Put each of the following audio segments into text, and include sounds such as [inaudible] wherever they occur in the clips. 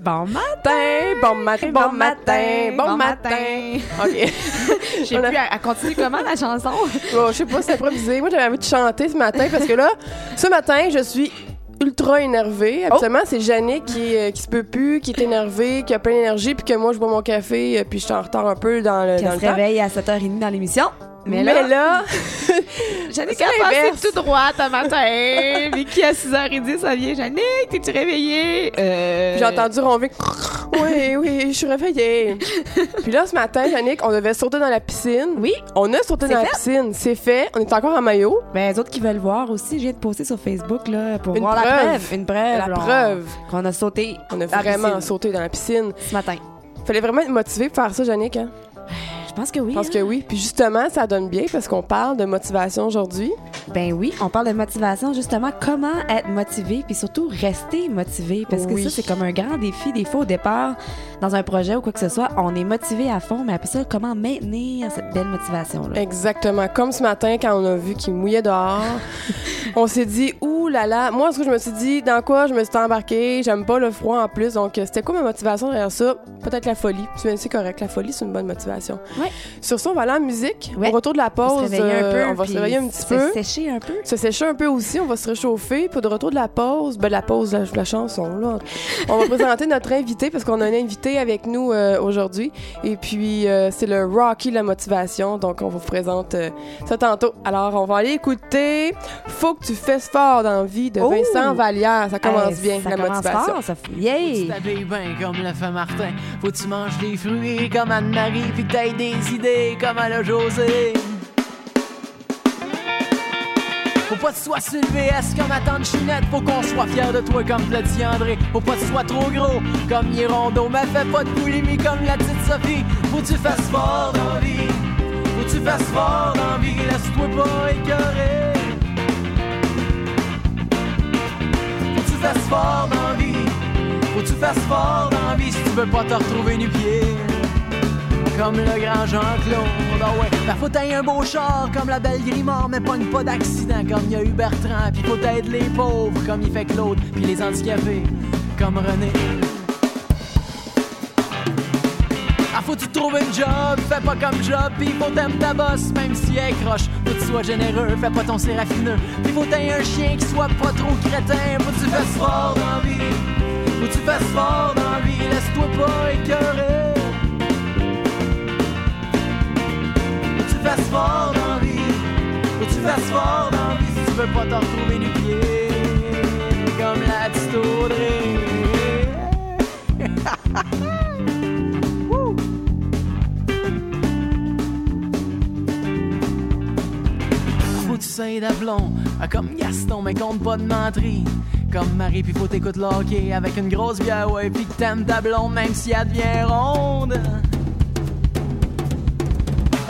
Bon matin! Bon matin, bon matin, bon matin. [laughs] OK. [laughs] Je sais On a- plus, elle elle continue comment la chanson? Bon, [laughs] je sais pas, c'est improvisé. Moi, j'avais envie de chanter ce matin parce que là, ce matin, je suis ultra énervée. Habituellement, c'est Jannick qui, euh, qui se peut plus, qui est énervée, qui a plein d'énergie, puis que moi, je bois mon café, euh, puis je suis en retard un peu dans le, Qui se réveille à 7h30 dans l'émission. Mais, Mais là, là, [laughs] Jannick a passé tout droit un matin. [laughs] Vicky à 6h10, ça vient. Jannick, t'es-tu réveillée? Euh... j'ai entendu ronver. Oui, oui, je suis réveillée. [laughs] puis là, ce matin, Jannick, on devait sauter dans la piscine. Oui. On a sauté dans la piscine. C'est fait. On est encore en maillot. Ben, les autres qui veulent voir aussi, je viens de poster sur Facebook là, pour Une voir la preuve. Une preuve. La preuve. Qu'on a sauté On a vraiment piscine sauté dans la piscine. ce matin. Fallait vraiment être motivé pour faire ça, Jannick. Hein? Je pense que oui. Je pense hein. que oui. Puis justement, ça donne bien parce qu'on parle de motivation aujourd'hui. Ben oui, on parle de motivation, justement, comment être motivé, puis surtout rester motivé, parce que ça, c'est comme un grand défi. Des fois, au départ, dans un projet ou quoi que ce soit, on est motivé à fond, mais après ça, comment maintenir cette belle motivation-là? Exactement. Comme ce matin, quand on a vu qu'il mouillait dehors, [laughs] on s'est dit, ouh là là. Moi, ce que je me suis dit, dans quoi je me suis embarquée, j'aime pas le froid en plus. Donc, euh, c'était quoi ma motivation derrière ça? Peut-être la folie. C'est c'est correct. La folie, c'est une bonne motivation. Ouais. Sur ça, on va aller en musique. Ouais. Au retour de la On va pause, se réveiller un euh, peu, on va se réveiller un petit se peu. sécher un peu. se sécher un peu aussi, on va se réchauffer. Puis de retour de la pause, ben la pause, la, la chanson, là. On va [laughs] présenter notre invité parce qu'on a un invité avec nous euh, aujourd'hui. Et puis, euh, c'est le Rocky La Motivation. Donc, on vous présente euh, ça tantôt. Alors, on va aller écouter Faut que tu fasses fort dans la vie de Oh! Vincent Vallière. Ça commence Hey, bien, ça la commence motivation. fort, ça fait- Faut que tu t'habilles bien comme le fait Martin. Faut que tu manges des fruits comme Anne-Marie, puis que des idées comme à José. Faut pas que tu sois VS comme à tante Chinette? Faut qu'on soit fier de toi comme Fletty André. Faut pas que tu sois trop gros comme Hirondo. Mais fais pas de boulimie comme la petite Sophie. Faut que tu fasses fort dans la vie. Faut que tu fasses fort dans la vie. Laisse-toi pas écœurer. Faut que tu fasses fort dans la vie. Faut que tu fasses fort dans la vie si tu veux pas te retrouver nu-pied. Comme le grand Jean-Claude, ah ouais. Ben, faut t'aies un beau char comme la belle Grimard, mais pogne pas d'accident comme il y a eu Bertrand. Puis faut t'aider les pauvres comme il fait Claude, puis les handicapés comme René. Ah, faut tu trouves une job, fais pas comme job, pis faut t'aimer ta boss, même si elle croche. Faut que tu sois généreux, fais pas ton séraphineux. Pis faut t'aies un chien qui soit pas trop crétin, faut que tu fasses fort dans la. Faut que tu fasses fort dans la vie, laisse-toi pas écœurer. Tu fasses fort dans la. Faut que tu fasses fort dans si tu veux pas te retrouver du pied. Comme la petite Audrey. [laughs] Tu sois d'aplomb, ah, comme Gaston, mais compte pas de menterie. Comme Marie, puis faut t'écouter le hockey avec une grosse bière, ouais, puis t'aimes ta blonde, même si elle devient ronde.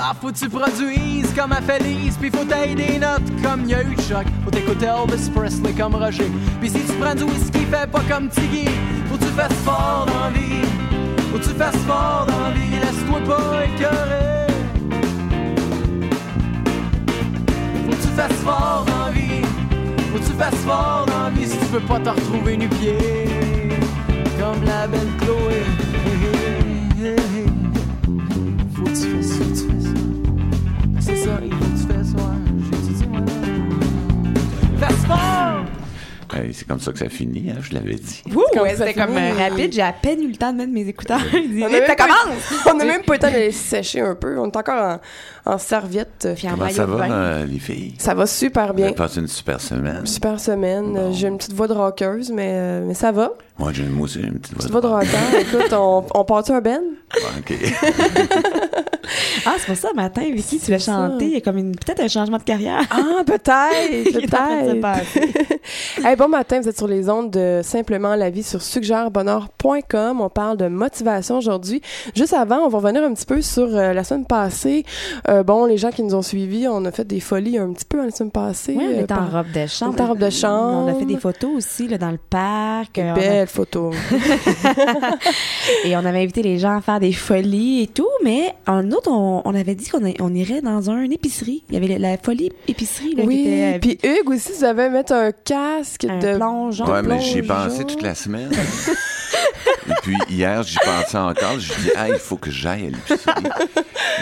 Ah, faut que tu produises comme à Félix, puis faut t'aider des notes comme y a eu choc. Faut t'écouter Elvis Presley comme Roger. Puis si tu prends du whisky, fais pas comme Tiggy. Faut que tu fasses fort dans la vie. Faut que tu fasses fort dans la vie, laisse-toi pas écœurer. Faut que tu fasses fort dans la vie. Faut que tu fasses fort dans la vie si tu veux pas te retrouver nu-pied. Comme la belle Chloé. Faut que tu fasses ça, tu fais ça. Ben, c'est ça, il faut que tu fasses c'est comme ça que ça finit, hein, je l'avais dit. Ouh, comme ouais, ça c'était comme euh, rapide. J'ai à peine eu le temps de mettre mes écouteurs. [laughs] On a ça commence! On n'a même pas eu le temps de les sécher un peu. On est encore en, en serviette. Puis en Comment maillot ça va, euh, les filles? Ça va super bien. avez passé une super semaine. Super semaine. Bon. J'ai une petite voix de rockeuse, mais, euh, mais ça va. Moi, j'ai moi aussi, une petite voix Petite voix de rocker. Écoute, on, on part-tu un ben? OK. [laughs] Ah, c'est pour ça, matin, Vicky, tu l'as chanté. Il y a comme une- peut-être un changement de carrière. Ah, peut-être, [laughs] en peut-être. [laughs] Hey, bon matin, vous êtes sur les ondes de Simplement la vie sur suggèrebonheur.com. On parle de motivation aujourd'hui. Juste avant, on va revenir un petit peu sur euh, la semaine passée. Euh, bon, les gens qui nous ont suivis, on a fait des folies un petit peu la semaine passée. Oui, on euh, était en par- robe de chambre. On était en robe de chambre. On a fait des photos aussi là, dans le parc. Euh, Belle photo. [laughs] Et on avait invité les gens à faire des folies et tout, mais en autre, on, on avait dit qu'on a- on irait dans un épicerie. Il y avait la, la folie épicerie là, qui Oui, était euh, puis Hugues aussi, vous avez mettre un casque un de... plongeon. ouais, mais j'y ai pensé toute la semaine. [laughs] Puis, hier, j'y pensais encore. Je dis, ah, il faut que j'aille à l'épicerie.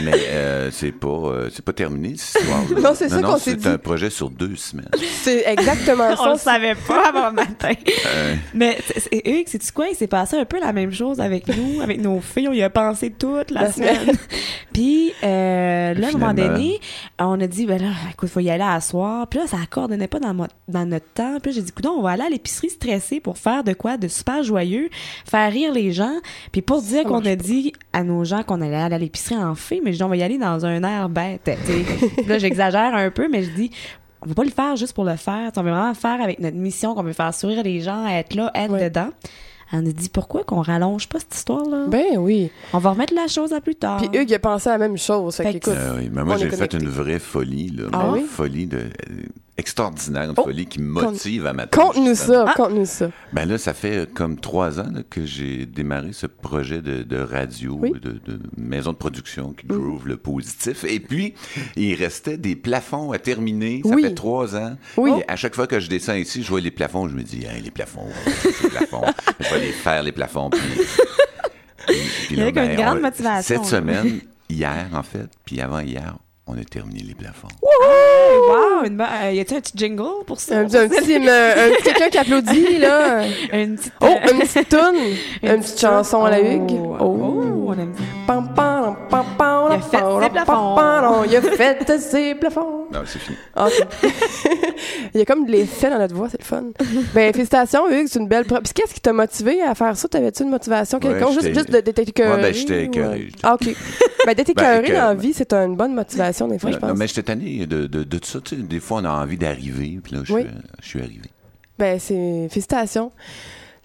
Mais euh, c'est pas, euh, c'est pas terminé, cette histoire Non, c'est ça qu'on s'est dit. C'est un projet sur deux semaines. C'est exactement On le ça. savait pas avant le matin. Euh, Mais c'est- c'est- Hugues, sais-tu quoi? Il s'est passé un peu la même chose avec nous, avec nos filles. On y a pensé toute la, La semaine. semaine. [laughs] Puis euh, là, à un moment donné, on a dit, ben là, écoute, faut y aller à soir. Puis là, ça coordonnait pas dans, mo- dans notre temps. Puis j'ai dit, écoute, on va aller à l'épicerie stressée pour faire de quoi de super joyeux, faire rire les gens. Puis pour dire qu'on a dit à nos gens qu'on allait aller à l'épicerie en fait, mais je dis, on va y aller dans un air bête. [laughs] là, j'exagère un peu, mais je dis, on va pas le faire juste pour le faire. On veut vraiment le faire avec notre mission, qu'on veut faire sourire les gens, être là, être Ouais. dedans. Elle nous dit pourquoi qu'on rallonge pas cette histoire-là? Ben oui. on va remettre la chose à plus tard. Puis Hugues, a pensé à la même chose. Fait Fait euh, oui, mais on moi, j'ai fait une vraie folie, là. Ah oui? folie de, euh, extraordinaire, une Oh, folie qui me motive à ma conte-nous ça, Ah. conte-nous ça. Ben là, ça fait euh, comme trois ans là, que j'ai démarré ce projet de, de radio, Oui. de, de maison de production qui groove le positif. Et puis, il restait des plafonds à terminer. Ça Oui. fait trois ans. Oui. Et à chaque fois que je descends ici, je vois les plafonds, je me dis, Hey, les plafonds, les plafonds. [laughs] je vais les faire, les plafonds. Puis, [laughs] puis- puis Avec une grande motivation, Cette semaine, hier en fait, puis avant hier, on a terminé les plafonds. Hey, wow, une bo- euh, y a-tu un petit jingle pour ça? Un, petit- un petit, euh, petit quelqu'un qui applaudit, [laughs] là. Une petite, Oh, euh, une petite toune, [laughs] une petite chanson à la Hugues. Oh, Oh. oh, on aime. Pam, pam, pam, pam, Il a fait pam, ses plafonds. pam, pam, Il a fait ses plafonds. Non, c'est fini. Ah, ok. [laughs] Il y a comme de l'effet dans notre voix, c'est le fun. Ben, félicitations, Hugues, c'est une belle preuve. Puis qu'est-ce qui t'a motivé à faire ça? T'avais-tu une motivation Ouais, quelconque? juste, juste de d'être écœuré? Ouais, ben, j'étais écœuré, Ah, OK. ben, d'être écœuré écœuré, dans la vie, c'est une bonne motivation, des fois, je Ouais, non, pense. mais j'étais tanné de, de, de tout ça. Tu sais, des fois, on a envie d'arriver, puis là, je, Oui. je suis arrivé. Ben, c'est... Félicitations.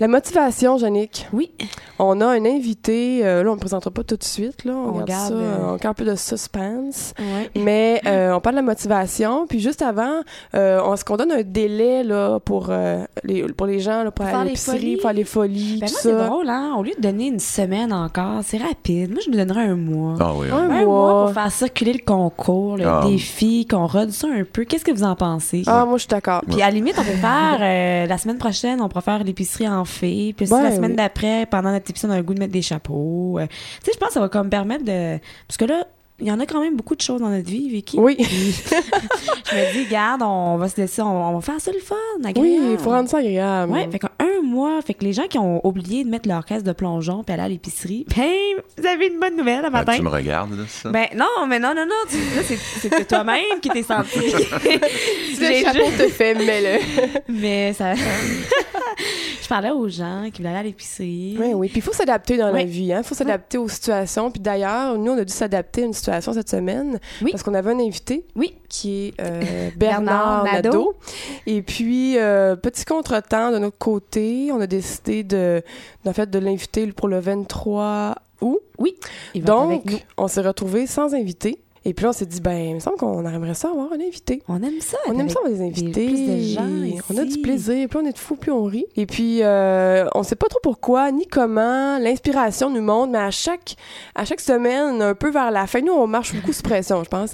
La motivation, Jannick. Oui. On a un invité, euh, là, on ne présentera pas tout de suite, là. On, On garde garde, ça, euh, encore un peu de suspense. Ouais. Mais euh, on parle de la motivation. Puis juste avant, euh, on, est-ce qu'on donne un délai là, pour, euh, les, pour les gens là, pour, Pour aller faire à les l'épicerie, folies. faire les folies, Ben tout moi, c'est drôle, hein? Au lieu de donner une semaine encore, c'est rapide. Moi, je nous donnerais un mois. Ah oui, Un oui. Un mois mois. pour faire circuler le concours, le Ah. défi, qu'on rôde ça un peu. Qu'est-ce que vous en pensez? Ah, moi, je suis d'accord. Puis à la limite, on peut faire euh, la semaine prochaine, on pourra faire l'épicerie en Puis Ouais, la semaine oui. d'après, pendant notre épisode, on a le goût de mettre des chapeaux. euh, tu sais, je pense que ça va comme permettre de. Parce que là, il y en a quand même beaucoup de choses dans notre vie, Vicky. Oui. [laughs] Je me dis, garde, on va se laisser, on, on va faire ça le fun, agréable. Oui, il faut rendre ça agréable. Ouais, fait qu'un mois, fait que les gens qui ont oublié de mettre leur caisse de plongeon puis aller à l'épicerie, [laughs] ben, vous avez une bonne nouvelle le Ah, matin. tu me regardes, là, ça? Ben non, mais non, non, non. Tu, là, c'est- toi-même qui t'es senti. [laughs] Le J'ai chapeau juste- te fait, mets-le. Mais ça. je parlais aux gens qui voulaient aller à l'épicerie. Oui, oui. Puis il faut s'adapter dans la vie. Il faut s'adapter aux situations. Puis d'ailleurs, nous, on a dû s'adapter à une situation cette semaine. Oui. Parce qu'on avait un invité Oui. qui est euh, [laughs] Bernard, Bernard Nadeau. Nadeau. Et puis, euh, petit contretemps de notre côté, on a décidé de, en fait, de l'inviter pour le 23 août. Oui. Il va être avec Donc, nous. on s'est retrouvés sans invité. Et puis là, on s'est dit, ben, il me semble qu'on aimerait ça avoir un invité. On aime ça. On aime ça avoir des invités. plus de gens On a du plaisir. Plus on est de fous, plus on rit. Et puis, euh, on sait pas trop pourquoi ni comment l'inspiration nous monte, mais à chaque, à chaque semaine, un peu vers la fin, nous, on marche beaucoup sous pression, je pense.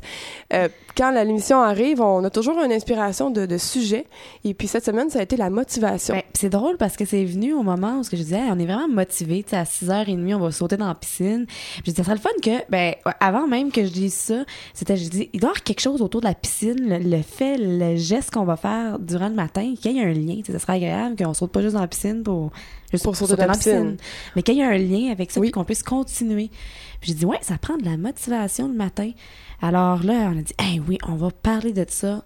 Euh, quand l'émission arrive, on a toujours une inspiration de, de sujet. Et puis, cette semaine, ça a été la motivation. Ben, c'est drôle parce que c'est venu au moment où je disais, Hey, on est vraiment sais, à 6h30, on va sauter dans la piscine. Je disais, ça serait le fun que, ben, avant même que je dise ça, c'était, je dis, il doit y avoir quelque chose autour de la piscine, le, le fait, le geste qu'on va faire durant le matin, qu'il y ait un lien. Ça serait agréable qu'on saute pas juste dans la piscine pour, juste Pour sauter dans la piscine. mais qu'il y ait un lien avec ça, Oui. qu'on puisse continuer. Puis j'ai dit, ouais, ça prend de la motivation le matin. Alors là, on a dit, hey, oui, on va parler de ça.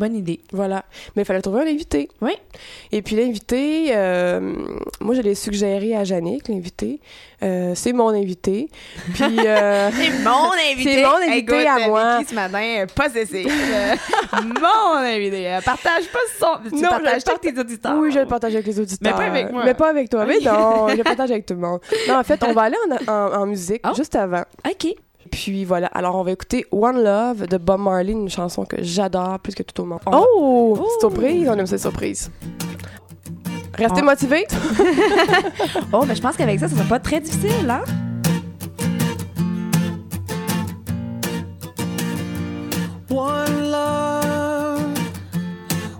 Bonne idée. Voilà. Mais il fallait trouver un invité. Oui. Et puis l'invité, euh, moi je l'ai suggéré à Jannick, l'invité. Euh, c'est mon invité. Puis euh, [laughs] C'est mon [laughs] invité. C'est mon invité à moi. Vicky, ce matin, possessive. [laughs] mon invité. Partage pas son. Tu Non, partages je ça avec tes auditeurs. oui, je le partage avec les auditeurs. Mais pas avec moi. Mais pas avec toi. Mais non, je le partage avec tout le monde. Non, en fait, on va aller en, en- en musique Oh. juste avant. OK. Puis voilà, alors on va écouter One Love de Bob Marley, une chanson que j'adore plus que tout au monde. Oh! Surprise, on aime ces surprises. Restez ah. motivés! [laughs] oh, mais je pense qu'avec ça, ça sera pas très difficile, hein? One love,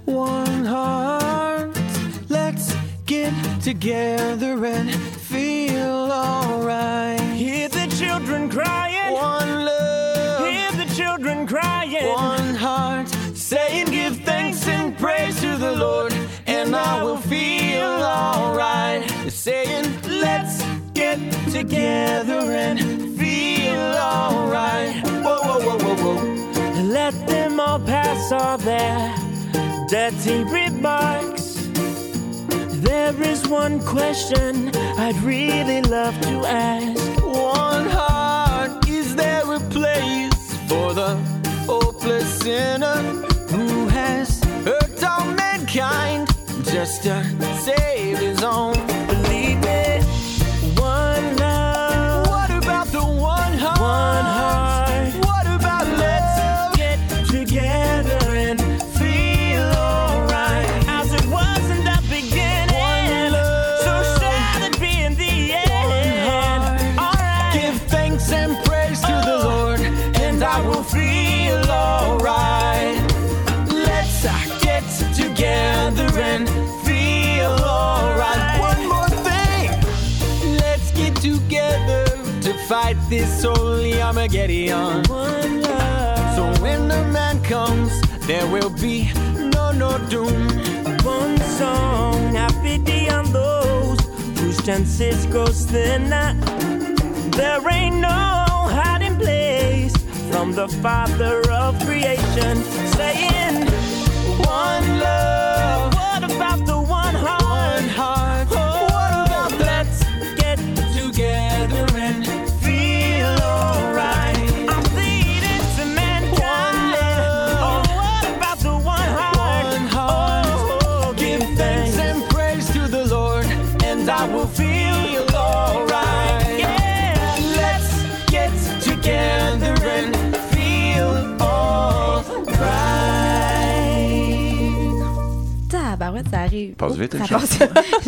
one heart. Let's get together and feel alright. Hear the children cry. children crying. One heart saying, Give thanks and praise to the Lord, and I will feel alright. Saying, Let's get together and feel alright. Whoa, whoa, whoa, whoa, whoa. Let them all pass all their dirty remarks. There is one question I'd really love to ask. One heart, is there a place? For the hopeless sinner who has hurt all mankind just to save his own? Fight this holy Armageddon. One love, So when the man comes, there will be no no doom. one song. I pity on those whose chances goes thin. There ain't no hiding place from the Father of creation, saying, One love, Passe vite, passe.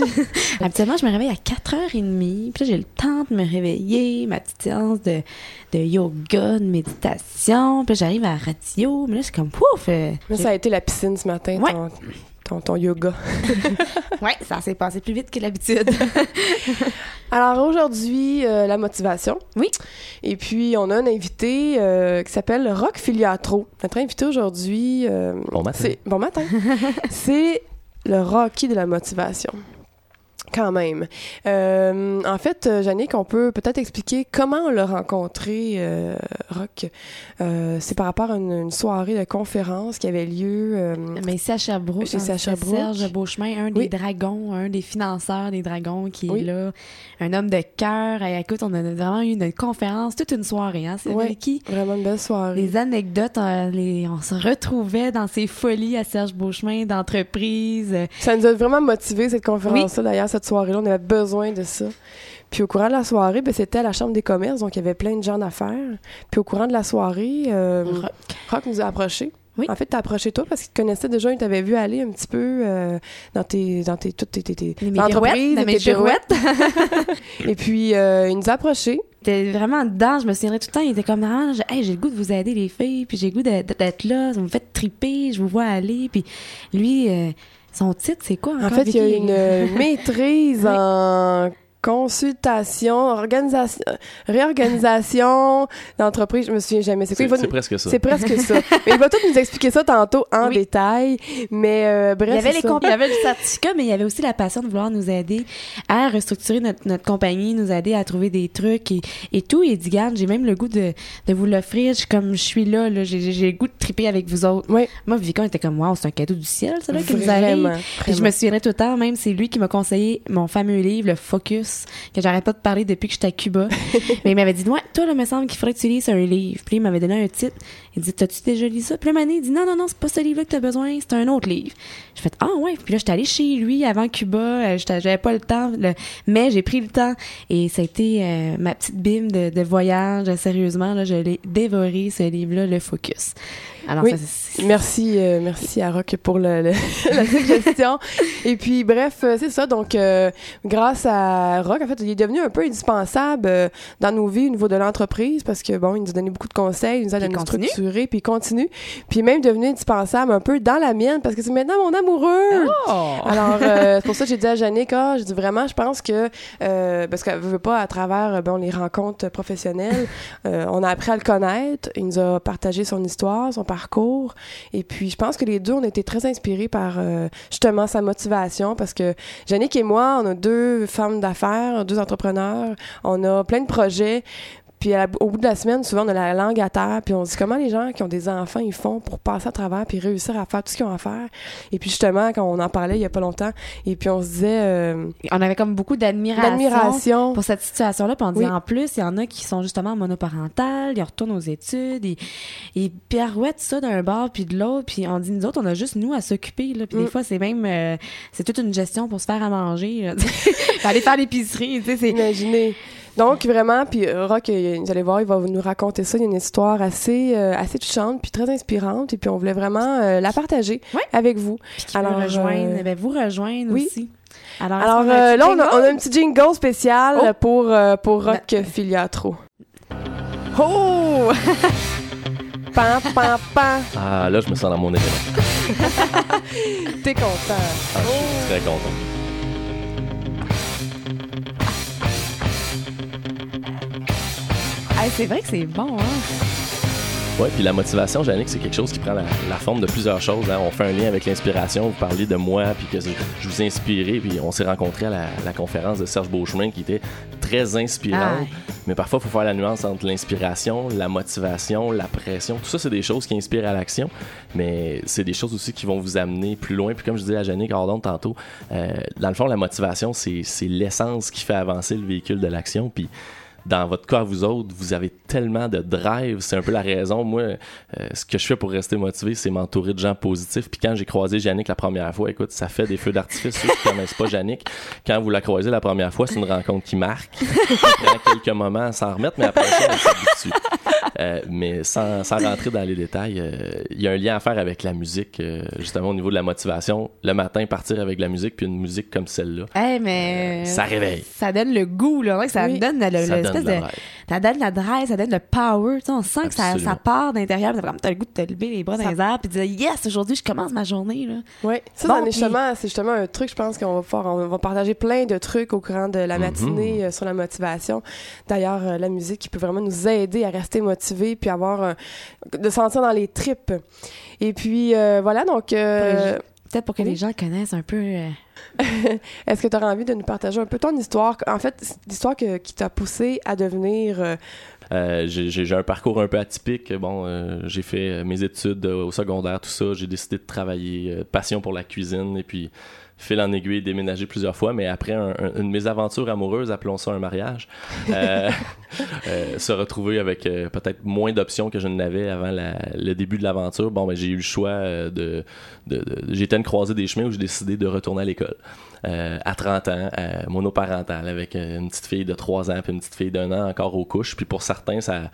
[laughs] Habituellement, je me réveille à 4h30. Puis là, j'ai le temps de me réveiller, ma petite séance de, de yoga, de méditation. Puis là, j'arrive à la radio. Mais là, c'est comme pouf! euh, ça a été la piscine ce matin, Ouais. ton, ton, ton yoga. [laughs] Ouais, ça s'est passé plus vite que d'habitude. [laughs] Alors aujourd'hui, euh, la motivation. Oui. Et puis, on a un invité euh, qui s'appelle Rock Filiatro. Notre invité aujourd'hui... euh, Bon matin. Bon matin. c'est le Rocky de la motivation. Quand même. Euh, en fait, euh, Jannick, on peut peut-être expliquer comment on l'a rencontré, euh, Rock. Euh, c'est par rapport à une, une soirée de conférence qui avait lieu... euh, Mais ici à Sherbrooke, hein, Sherbrooke. Serge Beauchemin, un Oui. des dragons, un des financeurs des dragons qui Oui. est là, un homme de cœur. Et écoute, on a vraiment eu une conférence, toute une soirée, hein, c'est Ouais. qui vraiment une belle soirée. Les anecdotes, euh, les- on se retrouvait dans ces folies à Serge Beauchemin d'entreprise. Euh, Ça nous a vraiment motivé cette conférence-là. D'ailleurs, cette soirée-là, on avait besoin de ça. Puis au courant de la soirée, ben, c'était à la Chambre des commerces, donc il y avait plein de gens d'affaires. Puis au courant de la soirée, euh, Rock. Rock nous a approchés. Oui. En fait, t'as approché toi parce qu'il te connaissait déjà, il t'avait vu aller un petit peu euh, dans tes, dans tes, toutes tes, tes, tes entreprises, dans tes pirouettes. [laughs] Et puis, euh, il nous a approchés. J'étais vraiment dedans, je me souviendrai tout le temps, il était comme ah, j'ai hey, le goût de vous aider les filles, puis j'ai le goût d'être là, vous me faites triper, je vous vois aller, puis lui euh, son titre c'est quoi En fait, il y a une [laughs] maîtrise en consultation, organisation, réorganisation d'entreprise. Je me souviens jamais. C'est presque ça. C'est presque ça. [laughs] Mais il va tout nous expliquer ça tantôt en Oui. détail. Mais euh, bref, il y avait c'est les il y avait le certificat, mais il y avait aussi la passion de vouloir nous aider à restructurer notre, notre compagnie, nous aider à trouver des trucs et, et tout. Dit, garde, j'ai même le goût de, de vous l'offrir. Je comme je suis là, là j'ai le goût de triper avec vous autres. Oui. Moi, Vicon était comme, wow, c'est un cadeau du ciel, ça, là, qui nous Vraiment, arrive. Puis je vraiment. me souviendrai tout le temps, même c'est lui qui m'a conseillé mon fameux livre, le Focus, que j'arrête pas de parler depuis que j'étais à Cuba. [laughs] Mais il m'avait dit, ouais, toi, là, me semble qu'il faudrait que tu lises un livre. Puis il m'avait donné un titre. Il dit, t'as-tu déjà lu ça? Puis là, Mané, il dit, non, non, non, c'est pas ce livre-là que t'as besoin, c'est un autre livre. J'ai fait, ah ouais. Puis là, j'étais allée chez lui avant Cuba. euh, J'avais pas le temps, le- mais j'ai pris le temps. Et ça a été euh, ma petite bime de, de voyage. Sérieusement, là, je l'ai dévoré, ce livre-là, le Focus. Alors, Oui. ça, c'est- Merci, euh, merci à Rock pour le, le- [laughs] la suggestion. Et puis, bref, euh, c'est ça. Donc, euh, grâce à Rock. En fait, il est devenu un peu indispensable euh, dans nos vies au niveau de l'entreprise parce que, bon, il nous a donné beaucoup de conseils, il nous aide à nous continue. structurer, puis il continue. Puis il est même devenu indispensable un peu dans la mienne parce que c'est maintenant mon amoureux. Oh! Alors, euh, c'est pour ça que j'ai dit à Jannick, ah, j'ai dit vraiment, je pense que, euh, parce qu'elle veut pas, à travers bon, les rencontres professionnelles, euh, on a appris à le connaître. Il nous a partagé son histoire, son parcours. Et puis, je pense que les deux, on été très inspirés par, euh, justement, sa motivation parce que Jannick et moi, on a deux femmes d'affaires, deux entrepreneurs. On a plein de projets. Puis à la- au bout de la semaine, souvent, on a la langue à terre, puis on se dit comment les gens qui ont des enfants, ils font pour passer à travers, puis réussir à faire tout ce qu'ils ont à faire? Et puis justement, quand on en parlait il y a pas longtemps, et puis on se disait euh, On avait comme beaucoup d'admiration. Pour cette situation-là, puis on dit Oui. en plus, il y en a qui sont justement monoparentales, ils retournent aux études, ils, ils pirouettent ça d'un bord puis de l'autre, puis on dit nous autres, on a juste nous à s'occuper, là, puis Mm. des fois c'est même, euh, c'est toute une gestion pour se faire à manger, là, [laughs] aller faire l'épicerie, tu sais, c'est Imaginez. Donc vraiment, puis euh, Rock, euh, vous allez voir, il va nous raconter ça. Il y a une histoire assez, euh, assez touchante, puis très inspirante, et puis on voulait vraiment euh, la partager Ouais. avec vous. puis qui Alors, veut rejoindre, euh, ben, vous rejoindre oui. aussi. Alors, Alors euh, là, on a, on a un petit jingle spécial Oh. pour, euh, pour Rock Ben- Filiatro. Oh! [laughs] Pam, pam, pam. Ah, là, je me sens dans mon élément. [laughs] T'es content. Ah, je suis très content. Hey, c'est vrai que c'est bon, hein? Oui, puis la motivation, Jannick, c'est quelque chose qui prend la, la forme de plusieurs choses. hein. On fait un lien avec l'inspiration. Vous parliez de moi, puis que je vous ai inspiré, puis on s'est rencontrés à la, la conférence de Serge Beauchemin qui était très inspirante. Mais parfois, il faut faire la nuance entre l'inspiration, la motivation, la pression. Tout ça, c'est des choses qui inspirent à l'action, mais c'est des choses aussi qui vont vous amener plus loin. Puis comme je disais à Jannick Hordon tantôt, euh, dans le fond, la motivation, c'est l'essence qui fait avancer le véhicule de l'action. Puis dans votre cas, vous autres, vous avez tellement de drive. C'est un peu la raison. Moi, euh, ce que je fais pour rester motivé, c'est m'entourer de gens positifs. Puis quand j'ai croisé Yannick la première fois, écoute, ça fait des feux d'artifice. Ceux qui [laughs] connaissent pas Yannick, quand vous la croisez la première fois, c'est une rencontre qui marque. [laughs] Prend quelques moments à s'en remettre, mais après ça, on s'habitue. Euh, mais sans, sans rentrer dans les détails, euh, il y a un lien à faire avec la musique, euh, justement au niveau de la motivation. Le matin, partir avec la musique, puis une musique comme celle-là. Hey, mais. Ça réveille. Ça donne le goût, là. Ça Oui. donne l'espèce la de. drive. Ça donne la drive, ça donne le power. Tu sais, on sent que ça, part d'intérieur. T'as le goût de te lever les bras dans Ça- les airs puis de dire Yes, aujourd'hui, je commence ma journée. Là. Oui, ça, Bon, c'en est puis- justement, c'est justement un truc, je pense qu'on va pouvoir, on va partager plein de trucs au courant de la Mhm. matinée euh, sur la motivation. D'ailleurs, euh, la musique qui peut vraiment nous aider à rester motivés puis avoir un- de sentir dans les tripes. Et puis, euh, voilà, donc, euh, Peut-être pour que Oui. les gens connaissent un peu. euh, [laughs] est-ce que tu auras envie de nous partager un peu ton histoire? En fait, l'histoire que- qui t'a poussé à devenir... euh, Euh, j'ai un parcours un peu atypique. Bon, euh, j'ai fait euh, mes études euh, au secondaire, tout ça. J'ai décidé de travailler, euh, passion pour la cuisine, et puis fil en aiguille, déménager plusieurs fois. Mais après un- un- une mésaventure amoureuse, appelons ça un mariage, euh, [laughs] euh, se retrouver avec euh, peut-être moins d'options que je n'avais avant la- le début de l'aventure. Bon, ben, j'ai eu le choix de, de, de- J'ai été à une croisée des chemins où j'ai décidé de retourner à l'école. À 30 ans, euh, monoparental, avec une petite fille de 3 ans puis une petite fille d'un an encore aux couches. Puis pour certains, ça,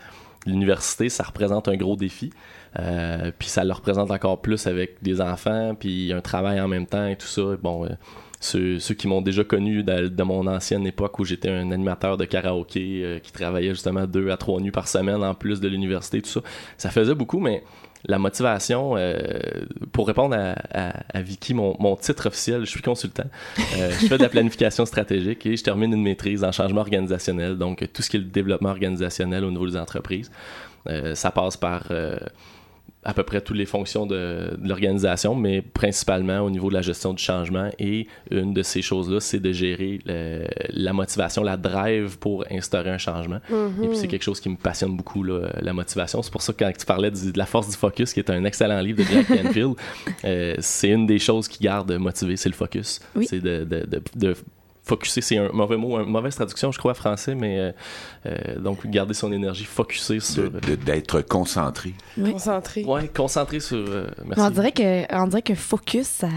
l'université, ça représente un gros défi. Euh, puis ça le représente encore plus avec des enfants, puis un travail en même temps et tout ça. Bon, euh, ceux, qui m'ont déjà connu de, mon ancienne époque où j'étais un animateur de karaoké euh, qui travaillait justement deux à trois nuits par semaine en plus de l'université, tout ça, ça faisait beaucoup, mais la motivation, pour répondre à, Vicky, mon, titre officiel, je suis consultant. Je fais de la planification stratégique et je termine une maîtrise en changement organisationnel, donc tout ce qui est le développement organisationnel au niveau des entreprises. Ça passe par à peu près toutes les fonctions de, de l'organisation, mais principalement au niveau de la gestion du changement. Et une de ces choses-là, c'est de gérer le- la motivation, la drive pour instaurer un changement. Et puis c'est quelque chose qui me passionne beaucoup, là, la motivation. C'est pour ça que quand tu parlais du- de la force du focus, qui est un excellent livre de Jack [laughs] Canfield, euh, c'est une des choses qui garde motivé, c'est le focus. Oui. C'est de, de, de, de focuser, c'est un mauvais mot, une mauvaise traduction, je crois, en français, mais euh, euh, donc garder son énergie focusée sur... d'être concentré. Oui. concentré. Ouais, concentré sur... euh, merci. On dirait que, on dirait que focus, ça,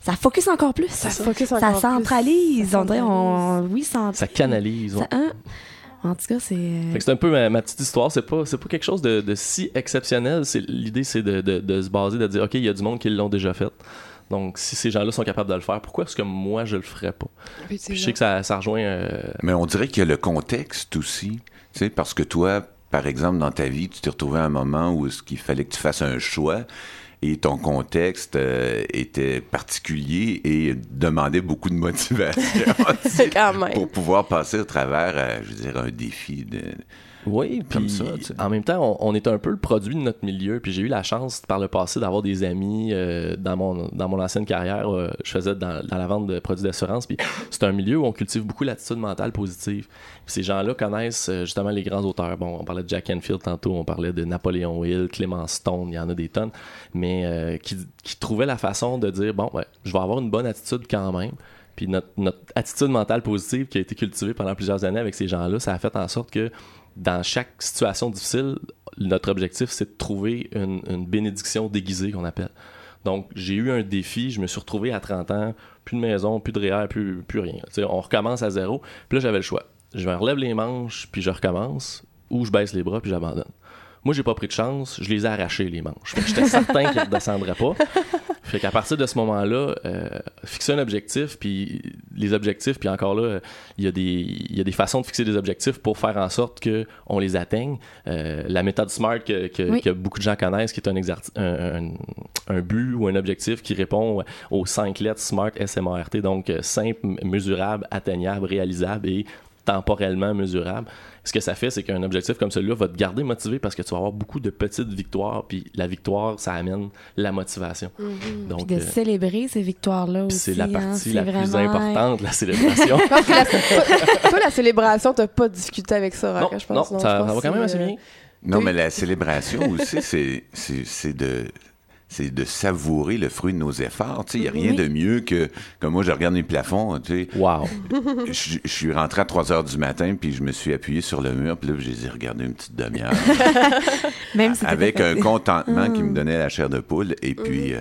ça focus encore plus. Ça Ça, focus ça encore plus. centralise. Ça on dirait, on, oui, ça, Ça canalise. ouais. ça- hein? En tout cas, c'est. Fait que c'est un peu ma, ma petite histoire. C'est pas, c'est pas quelque chose de, de si exceptionnel. L'idée, c'est de, de, de se baser, de dire, OK, il y a du monde qui l'ont déjà fait. Donc, si ces gens-là sont capables de le faire, pourquoi est-ce que moi, je le ferais pas? Puis je sais que ça, ça rejoint... euh, Mais on dirait qu'il y a le contexte aussi. Tu sais, parce que toi, par exemple, dans ta vie, tu t'es retrouvé à un moment où ce qu'il fallait que tu fasses un choix et ton contexte euh, était particulier et demandait beaucoup de motivation [laughs] tu sais, Quand même. pour pouvoir passer au travers, euh, je veux dire, un défi de... Oui, Comme ça, tu sais. en même temps, on, on est un peu le produit de notre milieu. Puis j'ai eu la chance par le passé d'avoir des amis euh, dans mon dans mon ancienne carrière. euh, je faisais dans, dans la vente de produits d'assurance. Puis c'est un milieu où on cultive beaucoup l'attitude mentale positive. Puis ces gens-là connaissent euh, justement les grands auteurs. Bon, on parlait de Jack Enfield tantôt, on parlait de Napoléon Hill, Clément Stone, il y en a des tonnes, mais qui, qui trouvaient la façon de dire bon, ouais, je vais avoir une bonne attitude quand même. Puis notre, notre attitude mentale positive qui a été cultivée pendant plusieurs années avec ces gens-là, ça a fait en sorte que dans chaque situation difficile, notre objectif, c'est de trouver une, bénédiction déguisée qu'on appelle. Donc, j'ai eu un défi, je me suis retrouvé à 30 ans, plus de maison, plus de REER, plus, plus rien. On recommence à zéro. Puis là, j'avais le choix. Je me relève les manches, puis je recommence, ou je baisse les bras, puis j'abandonne. Moi, j'ai pas pris de chance, je les ai arrachés, les manches. J'étais certain qu'ils ne [laughs] redescendraient pas. Fait qu'à partir de ce moment-là, euh, fixer un objectif, puis les objectifs, puis encore là, il y, a des, il y a des façons de fixer des objectifs pour faire en sorte qu'on les atteigne. Euh, la méthode SMART que, que, Oui. que beaucoup de gens connaissent, qui est un, un, un- but ou un objectif qui répond aux cinq lettres SMART, S-M-A-R-T, donc euh, simple, mesurable, atteignable, réalisable et temporellement mesurable. Ce que ça fait, c'est qu'un objectif comme celui-là va te garder motivé parce que tu vas avoir beaucoup de petites victoires, puis la victoire, ça amène la motivation. Mm-hmm. Donc, Puis de euh, célébrer ces victoires-là aussi. c'est la hein, partie la plus importante, la [laughs] célébration. Que la- [laughs] toi, toi, la célébration, t'as pas discuté avec ça, non, je pense. non, ça, pense ça va quand même assez bien. Non, Oui. mais la célébration aussi, c'est de c'est de savourer le fruit de nos efforts. Il n'y a rien Oui. de mieux que, comme moi, je regarde mes plafonds, Wow. je, je suis rentré à 3 heures du matin, puis je me suis appuyé sur le mur, puis là, je les ai regardés une petite demi-heure, [laughs] Même si avec un contentement qui me Mm. donnait la chair de poule, et puis euh,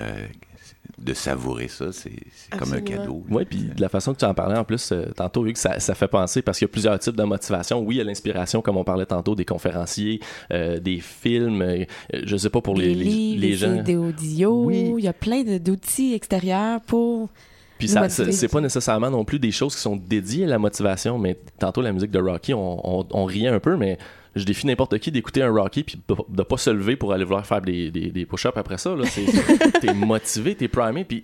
de savourer ça, c'est, c'est comme un cadeau. Oui, puis de la façon que tu en parlais en plus euh, tantôt, vu que ça, ça fait penser, parce qu'il y a plusieurs types de motivation. Oui, il y a l'inspiration, comme on parlait tantôt, des conférenciers, euh, des films, euh, je sais pas pour les, les, les, les gens. Audio, Oui. il y a plein de- d'outils extérieurs pour Puis ça, c'est pas nécessairement non plus des choses qui sont dédiées à la motivation, mais tantôt la musique de Rocky, on, on, on riait un peu, mais je défie n'importe qui d'écouter un Rocky puis de, de pas se lever pour aller vouloir faire des, des, des push-ups après ça. là. C'est- [laughs] T'es motivé, t'es primé, puis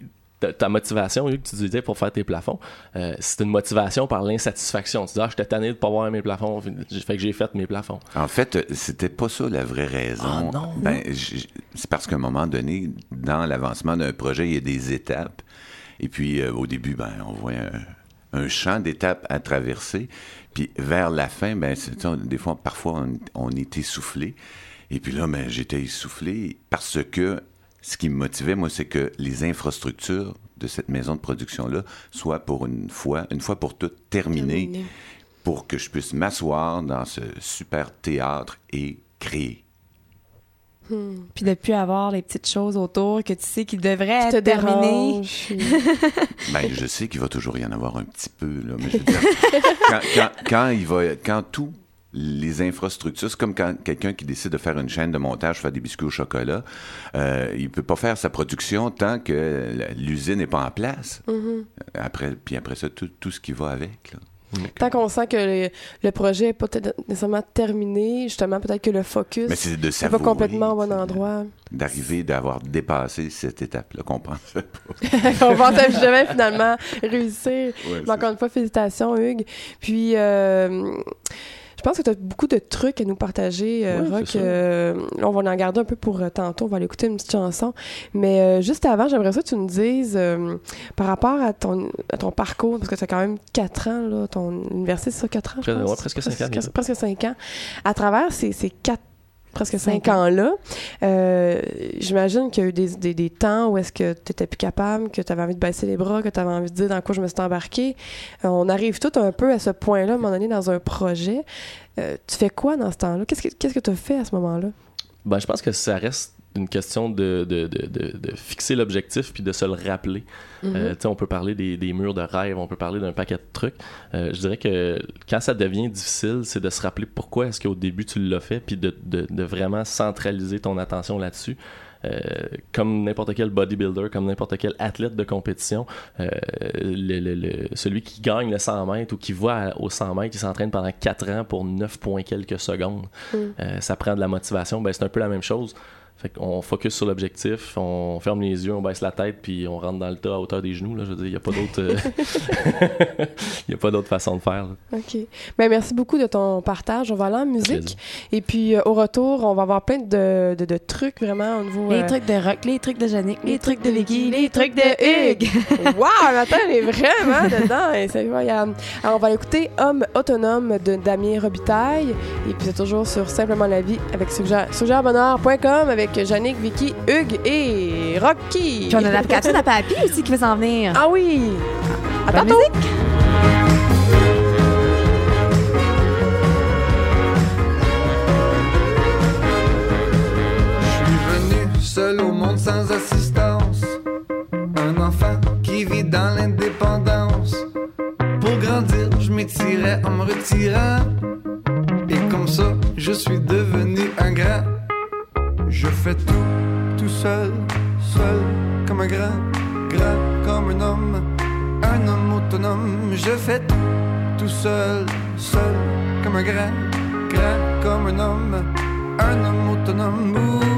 ta, motivation, Hugues, tu disais pour faire tes plafonds, euh, c'est une motivation par l'insatisfaction. Tu dis, ah, j'étais tanné de pas voir mes plafonds, fait que j'ai fait mes plafonds. En fait, euh, c'était pas ça la vraie raison. Ah, non? Ben, c'est parce qu'à un moment donné, dans l'avancement d'un projet, il y a des étapes. Et puis, euh, au début, ben, on voit un, un champ d'étapes à traverser. Puis, vers la fin, ben, on- des fois, parfois, on, on est essoufflé. Et puis là, ben, j'étais essoufflé parce que ce qui me motivait, moi, c'est que les infrastructures de cette maison de production-là soient pour une fois, une fois pour toutes terminées Terminé. pour que je puisse m'asseoir dans ce super théâtre et créer. Puis de plus avoir les petites choses autour que tu sais qui devraient être terminées. Ben, je sais qu'il va toujours y en avoir un petit peu, là, mais je veux dire, quand, quand- quand il va, quand tout les infrastructures, c'est comme quand quelqu'un qui décide de faire une chaîne de montage, faire des biscuits au chocolat, euh, il peut pas faire sa production tant que l'usine n'est pas en place. Mhm. Après, puis après ça, tout, tout ce qui va avec. Là. Tant qu'on sent que le, le projet n'est pas nécessairement terminé, justement, peut-être que le focus n'est pas complètement au bon endroit. D'arriver, d'avoir dépassé cette étape-là qu'on pensait. [laughs] On pensait jamais finalement réussir. Ouais, encore une fois, félicitations, Hugues. Puis, euh, je pense que tu as beaucoup de trucs à nous partager, euh, Rock. Euh, là, on va en garder un peu pour euh, tantôt. On va aller écouter une petite chanson. Mais juste avant, j'aimerais ça que tu nous dises, par rapport à ton, à ton parcours, parce que tu as quand même 4 ans, là, ton université, c'est ça, 4 ans, je Presque- pense? ouais, presque cinq ans, Presque, presque 5 ans. À travers ces, ces 4 presque Cinq 5 ans-là, euh, j'imagine qu'il y a eu des, des, des temps où est-ce que tu étais plus capable, que tu avais envie de baisser les bras, que tu avais envie de dire dans quoi je me suis embarqué. Euh, on arrive tout un peu à ce point-là, à un moment donné, dans un projet. Euh, tu fais quoi dans ce temps-là? Qu'est-ce que qu'est-ce que tu as fait à ce moment-là? Ben, je pense que ça reste une question de, de, de, de, fixer l'objectif puis de se le rappeler. Euh, tu sais, on peut parler des, des murs de rêve, on peut parler d'un paquet de trucs. Euh, je dirais que quand ça devient difficile, c'est de se rappeler pourquoi est-ce qu'au début tu l'as fait, puis de, vraiment centraliser ton attention là-dessus. Euh, comme n'importe quel bodybuilder, comme n'importe quel athlète de compétition, euh, le, le- le- celui qui gagne le 100 mètres ou qui va à- au 100 mètres, il s'entraîne pendant 4 ans pour 9 points quelques secondes. Euh, ça prend de la motivation. Ben, c'est un peu la même chose. Fait qu'on focus sur l'objectif, on ferme les yeux, on baisse la tête, puis on rentre dans le tas à hauteur des genoux. Là. Je veux dire, il n'y a pas d'autre, euh, [laughs] y a pas d'autre façon de faire. là. OK. Ben, merci beaucoup de ton partage. On va aller en musique. Et puis, euh, au retour, on va avoir plein de, de, de trucs vraiment au niveau. Les euh, trucs de rock, les trucs de Yannick, les trucs de Vicky, les trucs de Hugues. Wow, Nathan, elle est vraiment dedans. C'est incroyable. Alors, on va écouter Homme autonome de Damien Robitaille. Et puis, c'est toujours sur Simplement la vie avec suggère- suggèrebonheur.com avec Jannick, Vicky, Hugues et Rocky. Puis on a l'application à Papy aussi qui va s'en venir. Ah oui! À tantôt! musique. Je suis venu seul au monde sans assistance. Un enfant qui vit dans l'indépendance. Pour grandir, je m'étirais en me retirant. Et comme ça, je suis devenu un grand. Je fais tout, tout seul, seul, comme un grand, grand, comme un homme, un homme autonome. Je fais tout, tout seul, seul, comme un grand, grand, comme un homme, un homme autonome.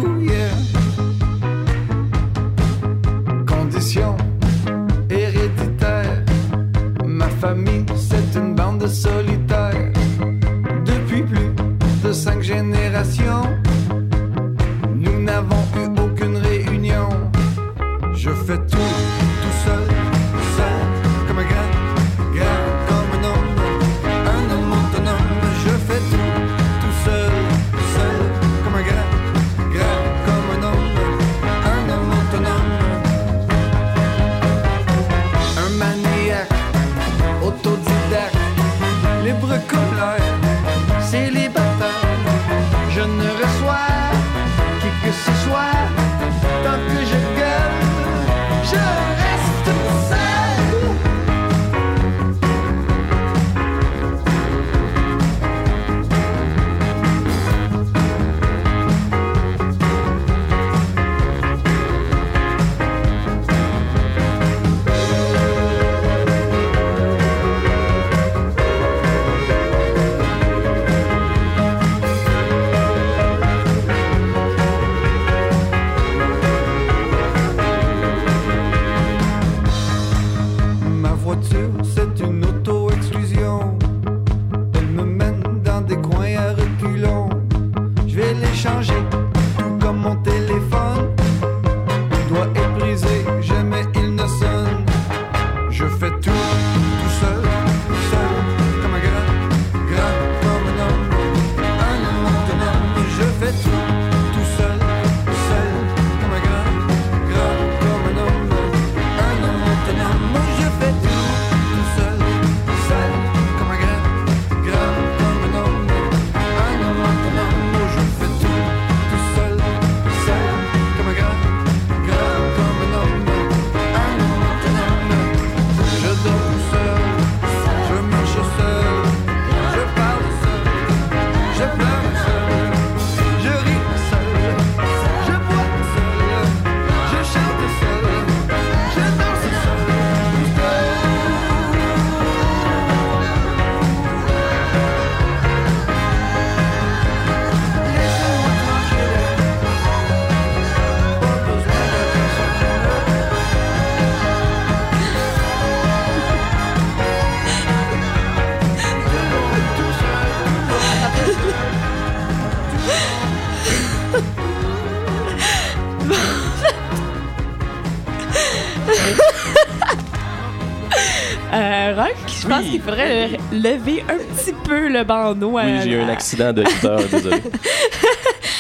Oui. qu'il faudrait le- lever un petit peu le bandeau. Oui, à- j'ai eu un accident de guitare, [laughs] désolé.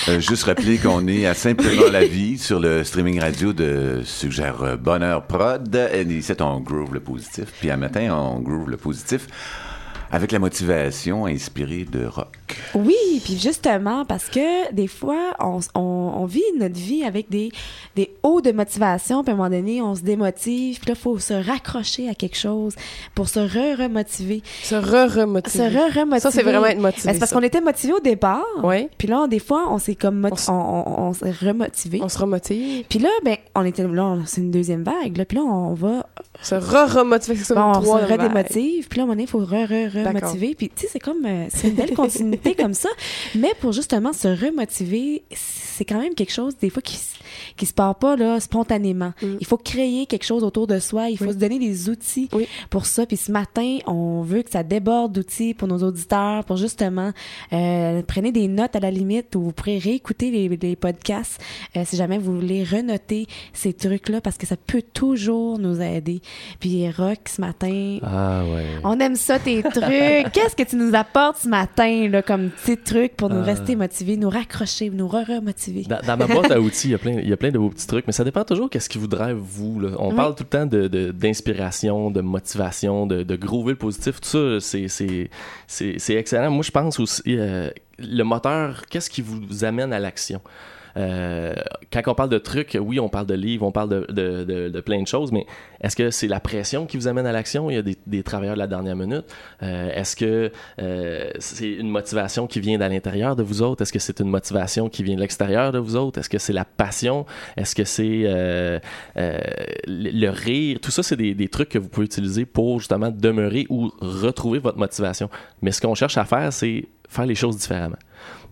Euh, juste rappeler qu'on est à Simplement la vie sur le streaming radio de Suggère euh, Bonheur Prod. Et ici, on groove le positif. Puis un matin, on groove le positif avec la motivation inspirée de rock. Oui, puis justement, parce que des fois, on, on, on vit notre vie avec des, des hauts de motivation, puis à un moment donné, on se démotive, puis là, il faut se raccrocher à quelque chose pour se re-remotiver. Se re-remotiver. Se re-remotiver. Ça, c'est vraiment être motivé. Ben, c'est parce qu'on était motivé au départ, Ouais. puis là, des fois, on s'est comme... On On, on, on s'est remotivé. On se remotive. Puis là, ben, on était là, on- c'est une deuxième vague, là, puis là, on va... Se re-remotiver. C'est Bon, on se redémotive, puis là, à un moment donné, il faut re-re-remotiver. Puis, tu sais, c'est comme... euh, c'est une belle continuité comme ça. Mais pour justement se remotiver, c'est quand même quelque chose, des fois, qui, qui se part pas, là, spontanément. Mm. Il faut créer quelque chose autour de soi. Il faut Oui. se donner des outils Oui. pour ça. Puis ce matin, on veut que ça déborde d'outils pour nos auditeurs, pour justement... euh, prenez des notes à la limite ou vous pourrez réécouter les, les podcasts euh, si jamais vous voulez renoter ces trucs-là parce que ça peut toujours nous aider. Puis Rock, ce matin, Ah ouais. on aime ça, tes trucs. [laughs] Qu'est-ce que tu nous apportes ce matin, là, comme petits trucs pour nous Euh. rester motivés, nous raccrocher, nous re-remotiver? Dans, dans ma boîte à outils, il y a plein, il y a plein de beaux petits trucs, mais ça dépend toujours qu'est-ce qui vous drive vous. là. On Oui. parle tout le temps de, de- d'inspiration, de, motivation, de, de groover le positif. Tout ça, c'est excellent. Moi, je pense aussi, euh, le moteur, qu'est-ce qui vous amène à l'action? Euh, quand on parle de trucs, oui, on parle de livres, on parle de, plein de choses, mais est-ce que c'est la pression qui vous amène à l'action? Il y a des, travailleurs de la dernière minute. Euh, est-ce que euh, c'est une motivation qui vient de l'intérieur de vous autres? Est-ce que c'est une motivation qui vient de l'extérieur de vous autres? Est-ce que c'est la passion? Est-ce que c'est euh, euh, le, rire? Tout ça, c'est des trucs que vous pouvez utiliser pour justement demeurer ou retrouver votre motivation. Mais ce qu'on cherche à faire, c'est faire les choses différemment.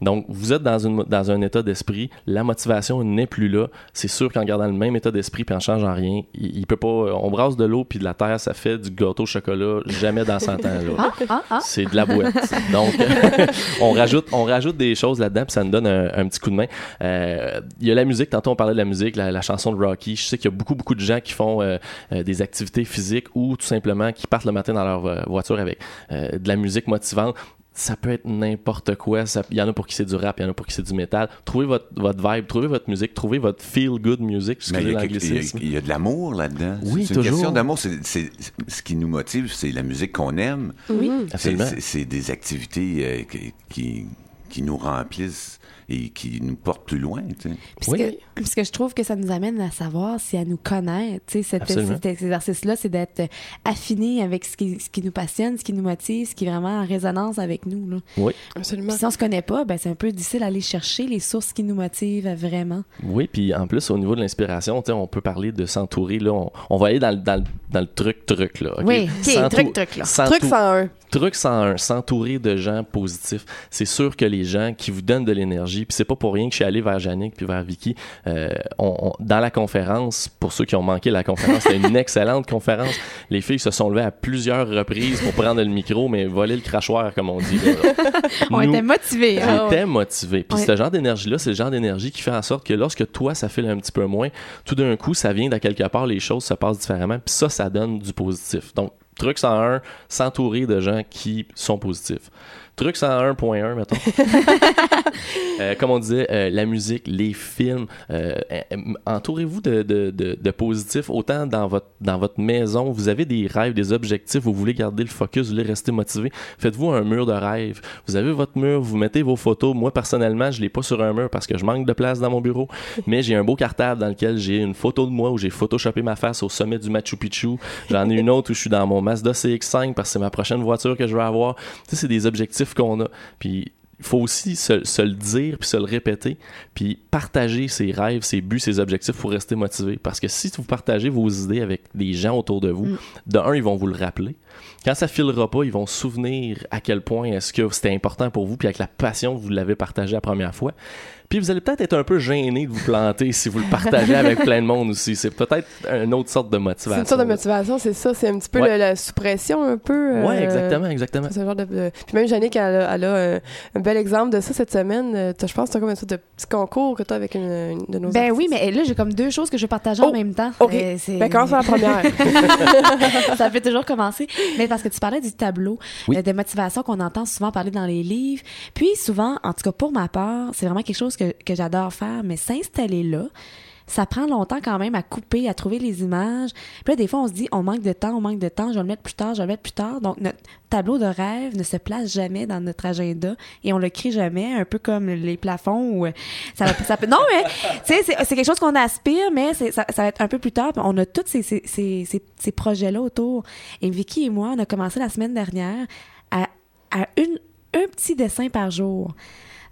Donc, vous êtes dans, une, dans un état d'esprit, la motivation n'est plus là. C'est sûr qu'en gardant le même état d'esprit puis en changeant rien, il, il peut pas. On brasse de l'eau puis de la terre, ça fait du gâteau au chocolat, jamais dans 100 ans. Ah, ah, ah. C'est de la boîte. Donc, [laughs] on, rajoute, on rajoute des choses là-dedans, puis ça nous donne un, un petit coup de main. Euh, Il y a la musique. Tantôt, on parlait de la musique, la, la chanson de Rocky. Je sais qu'il y a beaucoup, beaucoup de gens qui font euh, euh, des activités physiques ou tout simplement qui partent le matin dans leur euh, voiture avec euh, de la musique motivante. Ça peut être n'importe quoi. Il y en a pour qui c'est du rap, il y en a pour qui c'est du métal. Trouvez votre, votre vibe, trouvez votre musique, trouvez votre feel-good music. Mais il y, a quelque- il y a- l'anglicisme. il y a de l'amour là-dedans. Oui, c'est une toujours. question d'amour. C'est, ce qui nous motive, c'est la musique qu'on aime. Oui. C'est, Absolument. c'est- c'est des activités euh, qui, qui, qui nous remplissent et qui nous portent plus loin. tu sais. Oui. que- puis ce que je trouve que ça nous amène à savoir, c'est à nous connaître. Tu sais, cet, cet exercice-là, c'est d'être affiné avec ce qui, ce qui nous passionne, ce qui nous motive, ce qui est vraiment en résonance avec nous. Là. Oui. Absolument. Puis si on se connaît pas, ben c'est un peu difficile d'aller chercher les sources qui nous motivent vraiment. Oui, puis en plus, au niveau de l'inspiration, tu sais, on peut parler de s'entourer. Là, on, on va aller dans, le- dans, le- dans le truc-truc. Là, ok? Oui, ok, S'entou- truc, truc, là. Truc 101. Truc 101, s'entourer de gens positifs. C'est sûr que les gens qui vous donnent de l'énergie, puis c'est pas pour rien que je suis allé vers Yannick puis vers Vicky, euh, on- on- dans la conférence, pour ceux qui ont manqué la conférence, c'était une [laughs] excellente conférence. Les filles se sont levées à plusieurs reprises pour prendre le micro, mais voler le crachoir, comme on dit. [laughs] On était motivés. hein. J'étais motivé. Puis Ouais. ce genre d'énergie-là, c'est le genre d'énergie qui fait en sorte que lorsque toi, ça file un petit peu moins, tout d'un coup, ça vient d'à quelque part, les choses se passent différemment. Puis ça, ça donne du positif. Donc, truc 101, s'entourer de gens qui sont positifs. Truc 101.1, mettons. [laughs] Euh, comme on disait, euh, la musique, les films, euh, entourez-vous de, de, de, de positifs, autant dans votre, dans votre maison, vous avez des rêves, des objectifs, vous voulez garder le focus, vous voulez rester motivé, faites-vous un mur de rêve. Vous avez votre mur, vous mettez vos photos. Moi, personnellement, je l'ai pas sur un mur parce que je manque de place dans mon bureau, mais j'ai un beau cartable dans lequel j'ai une photo de moi où j'ai photoshopé ma face au sommet du Machu Picchu. J'en ai une autre où je suis dans mon Mazda CX-5 parce que c'est ma prochaine voiture que je veux avoir. Tu sais, c'est des objectifs qu'on a. Puis il faut aussi se, se le dire puis se le répéter puis partager ses rêves, ses buts, ses objectifs pour rester motivé parce que si vous partagez vos idées avec des gens autour de vous, Mm. de un ils vont vous le rappeler. Quand ça filera pas, ils vont se souvenir à quel point est-ce que c'était important pour vous puis avec la passion que vous l'avez partagé la première fois. Puis vous allez peut-être être un peu gêné de vous planter si vous le partagez avec [laughs] plein de monde aussi. C'est peut-être une autre sorte de motivation. C'est une sorte de motivation, c'est ça. C'est un petit peu Ouais. le- la sous-pression, un peu. euh, Ouais, exactement, exactement. Ce genre de, de- Puis même Jannick, elle, a- elle a un, un bel exemple de ça cette semaine. Euh, Je pense que t'as comme une sorte de petit concours que t'as avec une, une de nos Ben oui, mais là, j'ai comme deux choses que je vais partager en Oh, même temps. OK. Euh, Ben commence par la première. [laughs] ça peut toujours commencer. [laughs] Mais parce que tu parlais du tableau Oui. euh, de motivation qu'on entend souvent parler dans les livres. Puis souvent, en tout cas pour ma part, c'est vraiment quelque chose que, j'adore faire, mais s'installer là, ça prend longtemps quand même à couper, à trouver les images. Puis là, des fois, on se dit, on manque de temps, on manque de temps, je vais le mettre plus tard, je vais le mettre plus tard. Donc, notre tableau de rêve ne se place jamais dans notre agenda et on le crée jamais, un peu comme les plafonds où euh, ça, ça peut... Non, mais, tu sais, c'est quelque chose qu'on aspire, mais ça, va être un peu plus tard. On a tous ces, projets-là autour. Et Vicky et moi, on a commencé la semaine dernière à, un petit dessin par jour.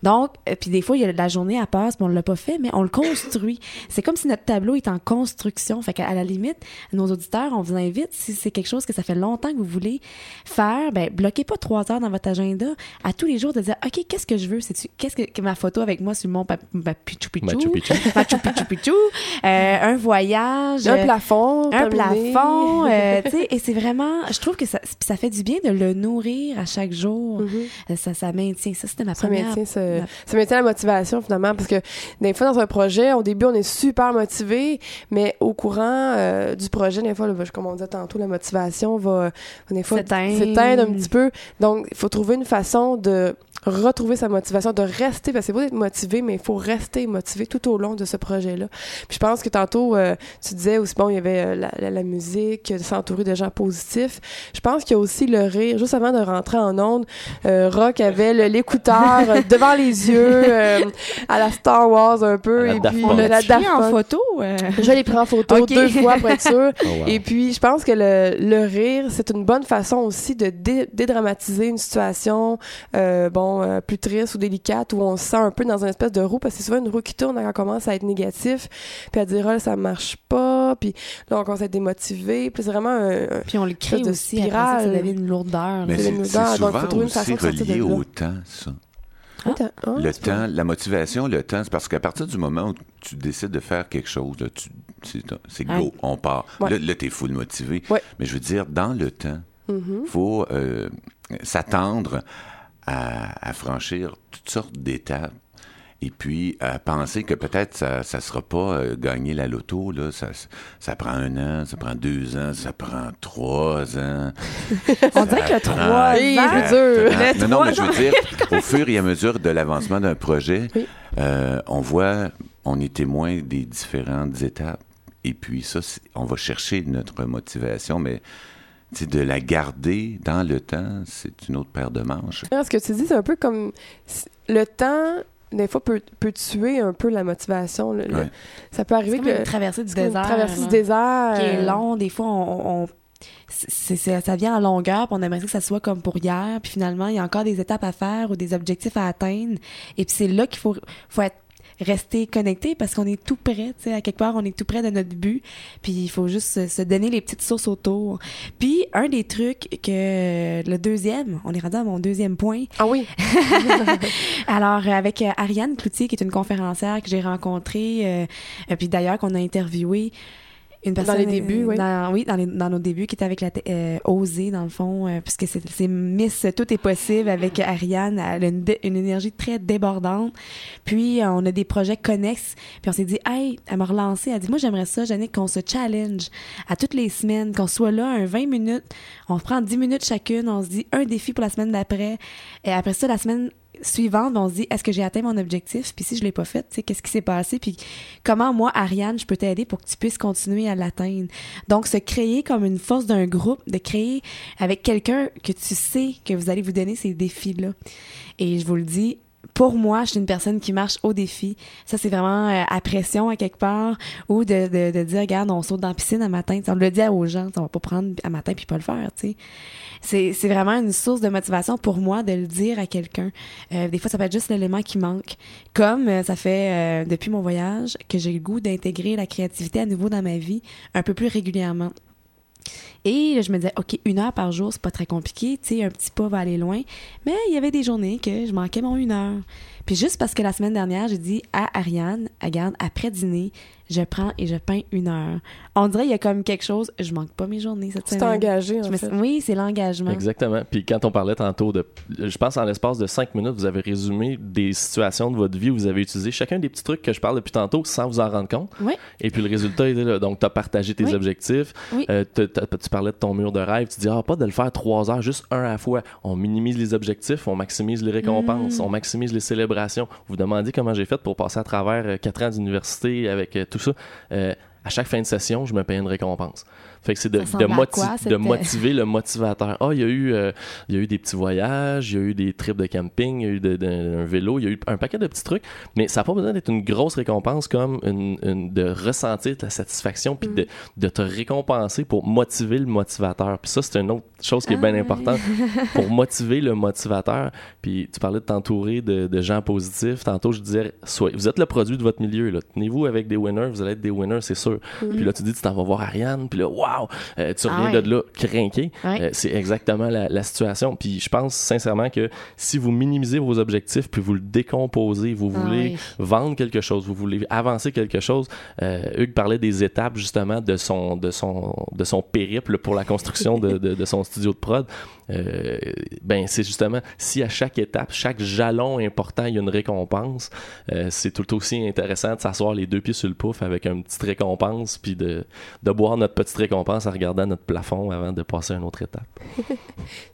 Donc, euh, puis des fois, il y a la journée à passe, puis on l'a pas fait, mais on le construit. c'est comme si notre tableau est en construction. Fait qu'à à la limite, nos auditeurs, on vous invite, si c'est quelque chose que ça fait longtemps que vous voulez faire, ben, bloquez pas trois heures dans votre agenda à tous les jours de dire, OK, qu'est-ce que je veux? C'est qu'est-ce que, que ma photo avec moi sur mon pa- ma Pichu Pichu? Machu Picchu. [laughs] Machu Picchu euh, un voyage. Un euh, plafond. un terminé. plafond, euh, [laughs] tu sais, et c'est vraiment, je trouve que ça, ça fait du bien de le nourrir à chaque jour. Mhm. Euh, Ça, ça maintient, ça c'était ma Ça première. Ma- ça maintient la motivation finalement parce que des fois dans un projet, au début on est super motivé, mais au courant euh, du projet, des fois, là, comme on disait tantôt, la motivation va euh, des fois s'éteindre un petit peu. Donc il faut trouver une façon de retrouver sa motivation, de rester, parce que c'est beau d'être motivé, mais il faut rester motivé tout au long de ce projet-là. Puis je pense que tantôt, euh, tu disais aussi, bon, il y avait euh, la, la- la musique, de s'entourer de gens positifs. Je pense qu'il y a aussi le rire. Juste avant de rentrer en onde, euh, Rock avait l'écouteur euh, [laughs] devant les yeux, euh, à la Star Wars un peu, et puis le- la Daft en photo. euh? Je l'ai pris en photo deux fois pour être sûr. [laughs] Oh, wow. Et puis, je pense que le, le rire, c'est une bonne façon aussi de dé- dédramatiser une situation, euh, euh, plus triste ou délicate, où on se sent un peu dans une espèce de roue, parce que c'est souvent une roue qui tourne quand on commence à être négatif, puis à dire, ah, ça marche pas, puis là, on commence à être démotivé, puis c'est vraiment un... un- Puis on le crée de aussi. Après ça, ça spirale. devient une lourdeur. Mais là. c'est c'est donc faut trouver une façon aussi de relié là. au temps, ça. Ah, ah, Le temps, la motivation, le temps, c'est parce qu'à partir du moment où tu décides de faire quelque chose, là, tu- c'est c'est go, Ouais. on part. Ouais. Là, là t'es full motivé. Ouais. Mais je veux dire, dans le temps, Mhm. faut euh, s'attendre à, à franchir toutes sortes d'étapes. Et puis, à penser que peut-être ça ça sera pas euh, gagner la loto, là. Ça, ça prend un an, ça prend deux ans, ça prend trois ans. [laughs] On dirait que le Ça 3 prend Oui, ans. c'est dur. Le. Non, non, mais trois je veux dire, [laughs] au fur et à mesure de l'avancement d'un projet, Oui. euh, on voit, on est témoin des différentes étapes. Et puis ça, on va chercher notre motivation, mais de la garder dans le temps, c'est une autre paire de manches. Ce que tu dis, c'est un peu comme le temps, des fois, peut, peut tuer un peu la motivation. le- le- Ouais. Ça peut arriver comme que une traversée du comme une désert. traversée du désert. Qui est long. Des fois, on. ça vient en longueur, puis on aimerait que ça soit comme pour hier, puis finalement, il y a encore des étapes à faire ou des objectifs à atteindre. Et puis c'est là qu'il faut, faut être rester connecté parce qu'on est tout près, tu sais, à quelque part, on est tout près de notre but, puis il faut juste se, donner les petites sources autour. Puis un des trucs que le deuxième, on est rendu à mon deuxième point, Ah oui. [laughs] alors, avec euh, Ariane Cloutier, qui est une conférencière que j'ai rencontrée, euh, euh, puis d'ailleurs qu'on a interviewé une Dans les débuts, euh, oui. dans- oui, dans, les- dans nos débuts, qui était avec la euh, Osée, dans le fond, euh, puisque c'est Miss Tout est possible avec Ariane. Elle a une, énergie très débordante. Puis, euh, on a des projets connexes. Puis, on s'est dit, hey, elle m'a relancé. Elle dit, moi, j'aimerais ça, Jannick, qu'on se challenge à toutes les semaines, qu'on soit là un 20 minutes. On prend 10 minutes chacune. On se dit un défi pour la semaine d'après. Et après ça, la semaine suivante, on se dit est-ce que j'ai atteint mon objectif? Puis si je l'ai pas fait, tu qu'est-ce qui s'est passé? Puis comment moi Ariane, je peux t'aider pour que tu puisses continuer à l'atteindre? Donc se créer comme une force d'un groupe, de créer avec quelqu'un que tu sais que vous allez vous donner ces défis là. Et je vous le dis pour moi, je suis une personne qui marche au défi. Ça, c'est vraiment euh, à pression à quelque part ou de, de, de dire, regarde, on saute dans la piscine à matin. Tu sais, on le dit aux gens, on va pas prendre à matin puis pas le faire. C'est, c'est vraiment une source de motivation pour moi de le dire à quelqu'un. Euh, des fois, ça peut être juste l'élément qui manque. Comme euh, ça fait euh, depuis mon voyage que j'ai le goût d'intégrer la créativité à nouveau dans ma vie un peu plus régulièrement. Et je me disais, OK, une heure par jour, c'est pas très compliqué, tu sais, un petit pas va aller loin. Mais il y avait des journées que je manquais mon une heure. Puis juste parce que la semaine dernière, j'ai dit à Ariane, regarde, après dîner, je prends et je peins une heure. On dirait il y a comme quelque chose, je manque pas mes journées cette semaine. engagé, en Je me fait. suis- Oui, c'est l'engagement. Exactement. Puis quand on parlait tantôt de. Je pense en l'espace de cinq minutes, vous avez résumé des situations de votre vie où vous avez utilisé chacun des petits trucs que je parle depuis tantôt sans vous en rendre compte. Oui. Et puis le résultat était là. Donc, tu as partagé tes Oui. objectifs. Oui. Euh, tu parlais de ton mur de rêve. Tu dis, ah, pas de le faire trois heures, juste un à la fois. On minimise les objectifs, on maximise les récompenses, Mm. on maximise les célébrations. célébration. Vous vous demandez comment j'ai fait pour passer à travers euh, quatre ans d'université avec euh, Euh, à chaque fin de session, je me paye une récompense. Fait que c'est de, Ça ressemble de, à moti- quoi, de cette- motiver le motivateur. Ah, il y a eu, euh, il y a eu des petits voyages, il y a eu des trips de camping, il y a eu de- de- un vélo, il y a eu un paquet de petits trucs, mais ça n'a pas besoin d'être une grosse récompense comme une, une- de ressentir ta satisfaction puis de, de te récompenser pour motiver le motivateur. Puis ça, c'est une autre chose qui est bien Ah, importante [laughs] pour motiver le motivateur. Puis tu parlais de t'entourer de, de gens positifs. Tantôt, je disais, soyez- vous êtes le produit de votre milieu. là. Tenez-vous avec des winners, vous allez être des winners, c'est sûr. Puis là, tu dis, tu t'en vas voir Ariane, puis là, waouh, euh, tu Ah reviens ouais. de là craqué. Ouais. Euh, c'est exactement la, la situation. Puis je pense sincèrement que si vous minimisez vos objectifs, puis vous le décomposez, vous Ah voulez oui. vendre quelque chose, vous voulez avancer quelque chose. Euh, Hugues parlait des étapes justement de son de son de son périple pour la construction de, de, de son studio de prod. Euh, ben c'est justement si à chaque étape, chaque jalon important, il y a une récompense, euh, c'est tout aussi intéressant de s'asseoir les deux pieds sur le pouf avec une petite récompense, puis de, de boire notre petite récompense en regardant notre plafond avant de passer à une autre étape. [laughs]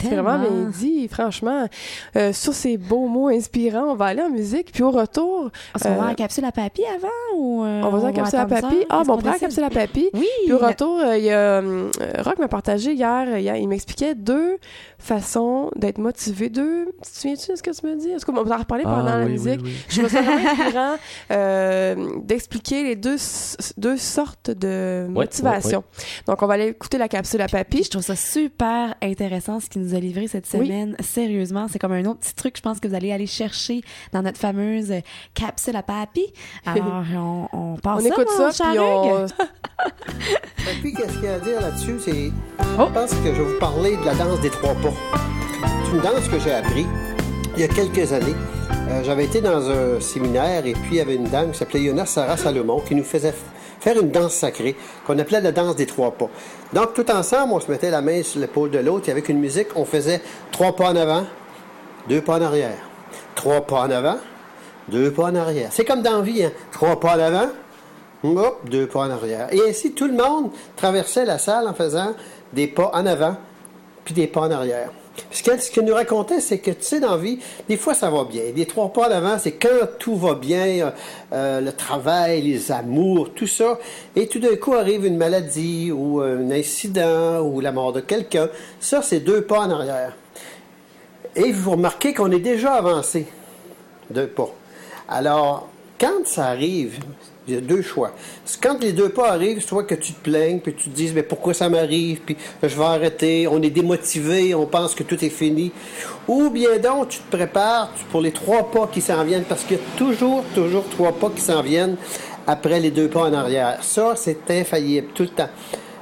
C'est vraiment bien dit, franchement. Euh, sur ces beaux mots inspirants, on va aller en musique, puis au retour, Est-ce qu'on va en capsule à papy avant ou euh, on va en capsule à ça? Ah, bon, on prend la capsule à papy. Oui. Puis au retour, il y a Rock m'a partagé hier, hier, il m'expliquait deux façons d'être motivé. Deux, tu te souviens-tu de ce que tu me dis? Est-ce qu'on va en reparler pendant Ah, la oui, musique? oui. Je me sens vraiment [laughs] inspirant euh, d'expliquer les deux, deux sortes de Ouais, motivation. Donc, on va aller écouter la capsule à papy. je trouve ça super intéressant ce qu'il nous a livré cette Oui. semaine. Sérieusement, c'est comme un autre petit truc, je pense que vous allez aller chercher dans notre fameuse capsule à papy. [laughs] Alors, on, on passe On écoute mon ça, puis cher on... Puis, [laughs] qu'est-ce qu'il y a à dire là-dessus? C'est. Oh. Je pense que je vais vous parler de la danse des trois C'est une danse que j'ai appris il y a quelques années. Euh, J'avais été dans un séminaire et puis il y avait une dame qui s'appelait Yona Sarah Salomon qui nous faisait faire une danse sacrée qu'on appelait la danse des trois pas. Donc, tout ensemble, on se mettait la main sur l'épaule de l'autre et avec une musique, on faisait trois pas en avant, deux pas en arrière. Trois pas en avant, deux pas en arrière. C'est comme dans la vie, hein? Trois pas en avant, deux pas en arrière. Et ainsi, tout le monde traversait la salle en faisant des pas en avant, puis des pas en arrière. Puis Ce qu'elle nous racontait, c'est que, tu sais, dans la vie, des fois, ça va bien. Les trois pas en avant, c'est quand tout va bien, euh, euh, le travail, les amours, tout ça. Et tout d'un coup arrive une maladie ou un incident ou la mort de quelqu'un. Ça, c'est deux pas en arrière. Et vous remarquez qu'on est déjà avancé deux pas. Alors, quand ça arrive, il y a deux choix. Quand les deux pas arrivent, soit que tu te plaignes, puis tu te dises, mais pourquoi ça m'arrive, puis je vais arrêter, on est démotivé, on pense que tout est fini. Ou bien donc, tu te prépares pour les trois pas qui s'en viennent, parce qu'il y a toujours, toujours trois pas qui s'en viennent après les deux pas en arrière. Ça, c'est infaillible, tout le temps.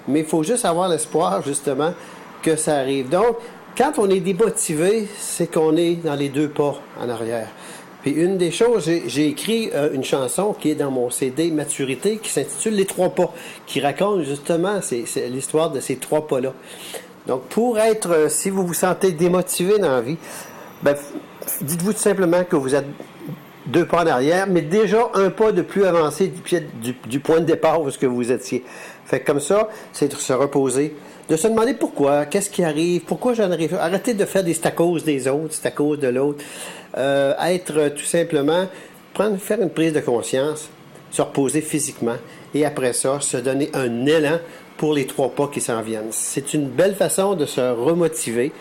Mais il faut juste avoir l'espoir, justement, que ça arrive. Donc, quand on est démotivé, c'est qu'on est dans les deux pas en arrière. Puis une des choses, j'ai- écrit euh, une chanson qui est dans mon CD Maturité qui s'intitule Les trois pas, qui raconte justement l'histoire de ces trois pas-là. Donc pour être, euh, si vous vous sentez démotivé dans la vie, ben, dites-vous tout simplement que vous êtes deux pas en arrière, mais déjà un pas de plus avancé du, pied, du, point de départ où que vous étiez. Fait comme ça, c'est de se reposer, de se demander pourquoi, qu'est-ce qui arrive, pourquoi j'en arrive. Arrêtez de faire des cause des autres, c'est à cause de l'autre. Euh, être euh, tout simplement, prendre, faire une prise de conscience, se reposer physiquement et après ça, se donner un élan pour les trois pas qui s'en viennent. C'est une belle façon de se remotiver.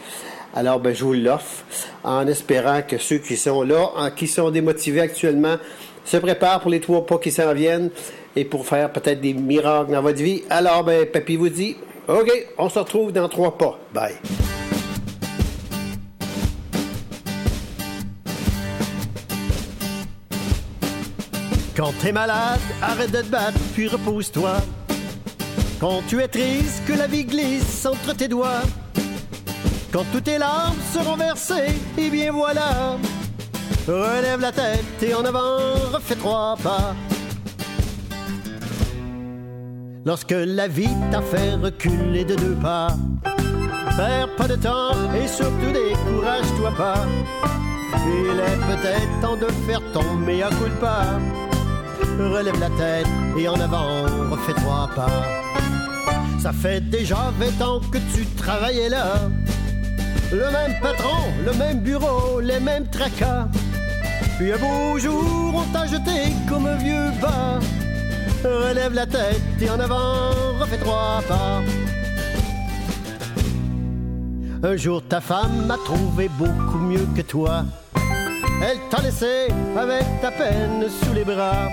Alors, ben, je vous l'offre en espérant que ceux qui sont là, en- qui sont démotivés actuellement, se préparent pour les trois pas qui s'en viennent et pour faire peut-être des miracles dans votre vie. Alors, ben, Papy vous dit, OK, on se retrouve dans trois pas. Bye. Quand t'es malade, arrête de te battre, puis repose-toi. Quand tu es triste, que la vie glisse entre tes doigts. Quand toutes tes larmes seront versées, et bien voilà. Relève la tête et en avant, refais trois pas. Lorsque la vie t'a fait reculer de deux pas, perds pas de temps et surtout décourage-toi pas. Il est peut-être temps de faire ton mea culpa. Relève la tête et en avant, refais trois pas. Ça fait déjà 20 ans que tu travaillais là. Le même patron, le même bureau, les mêmes tracas. Puis un beau jour, on t'a jeté comme un vieux bas. Relève la tête et en avant, refais trois pas. Un jour, ta femme m'a trouvé beaucoup mieux que toi. Elle t'a laissé avec ta peine sous les bras.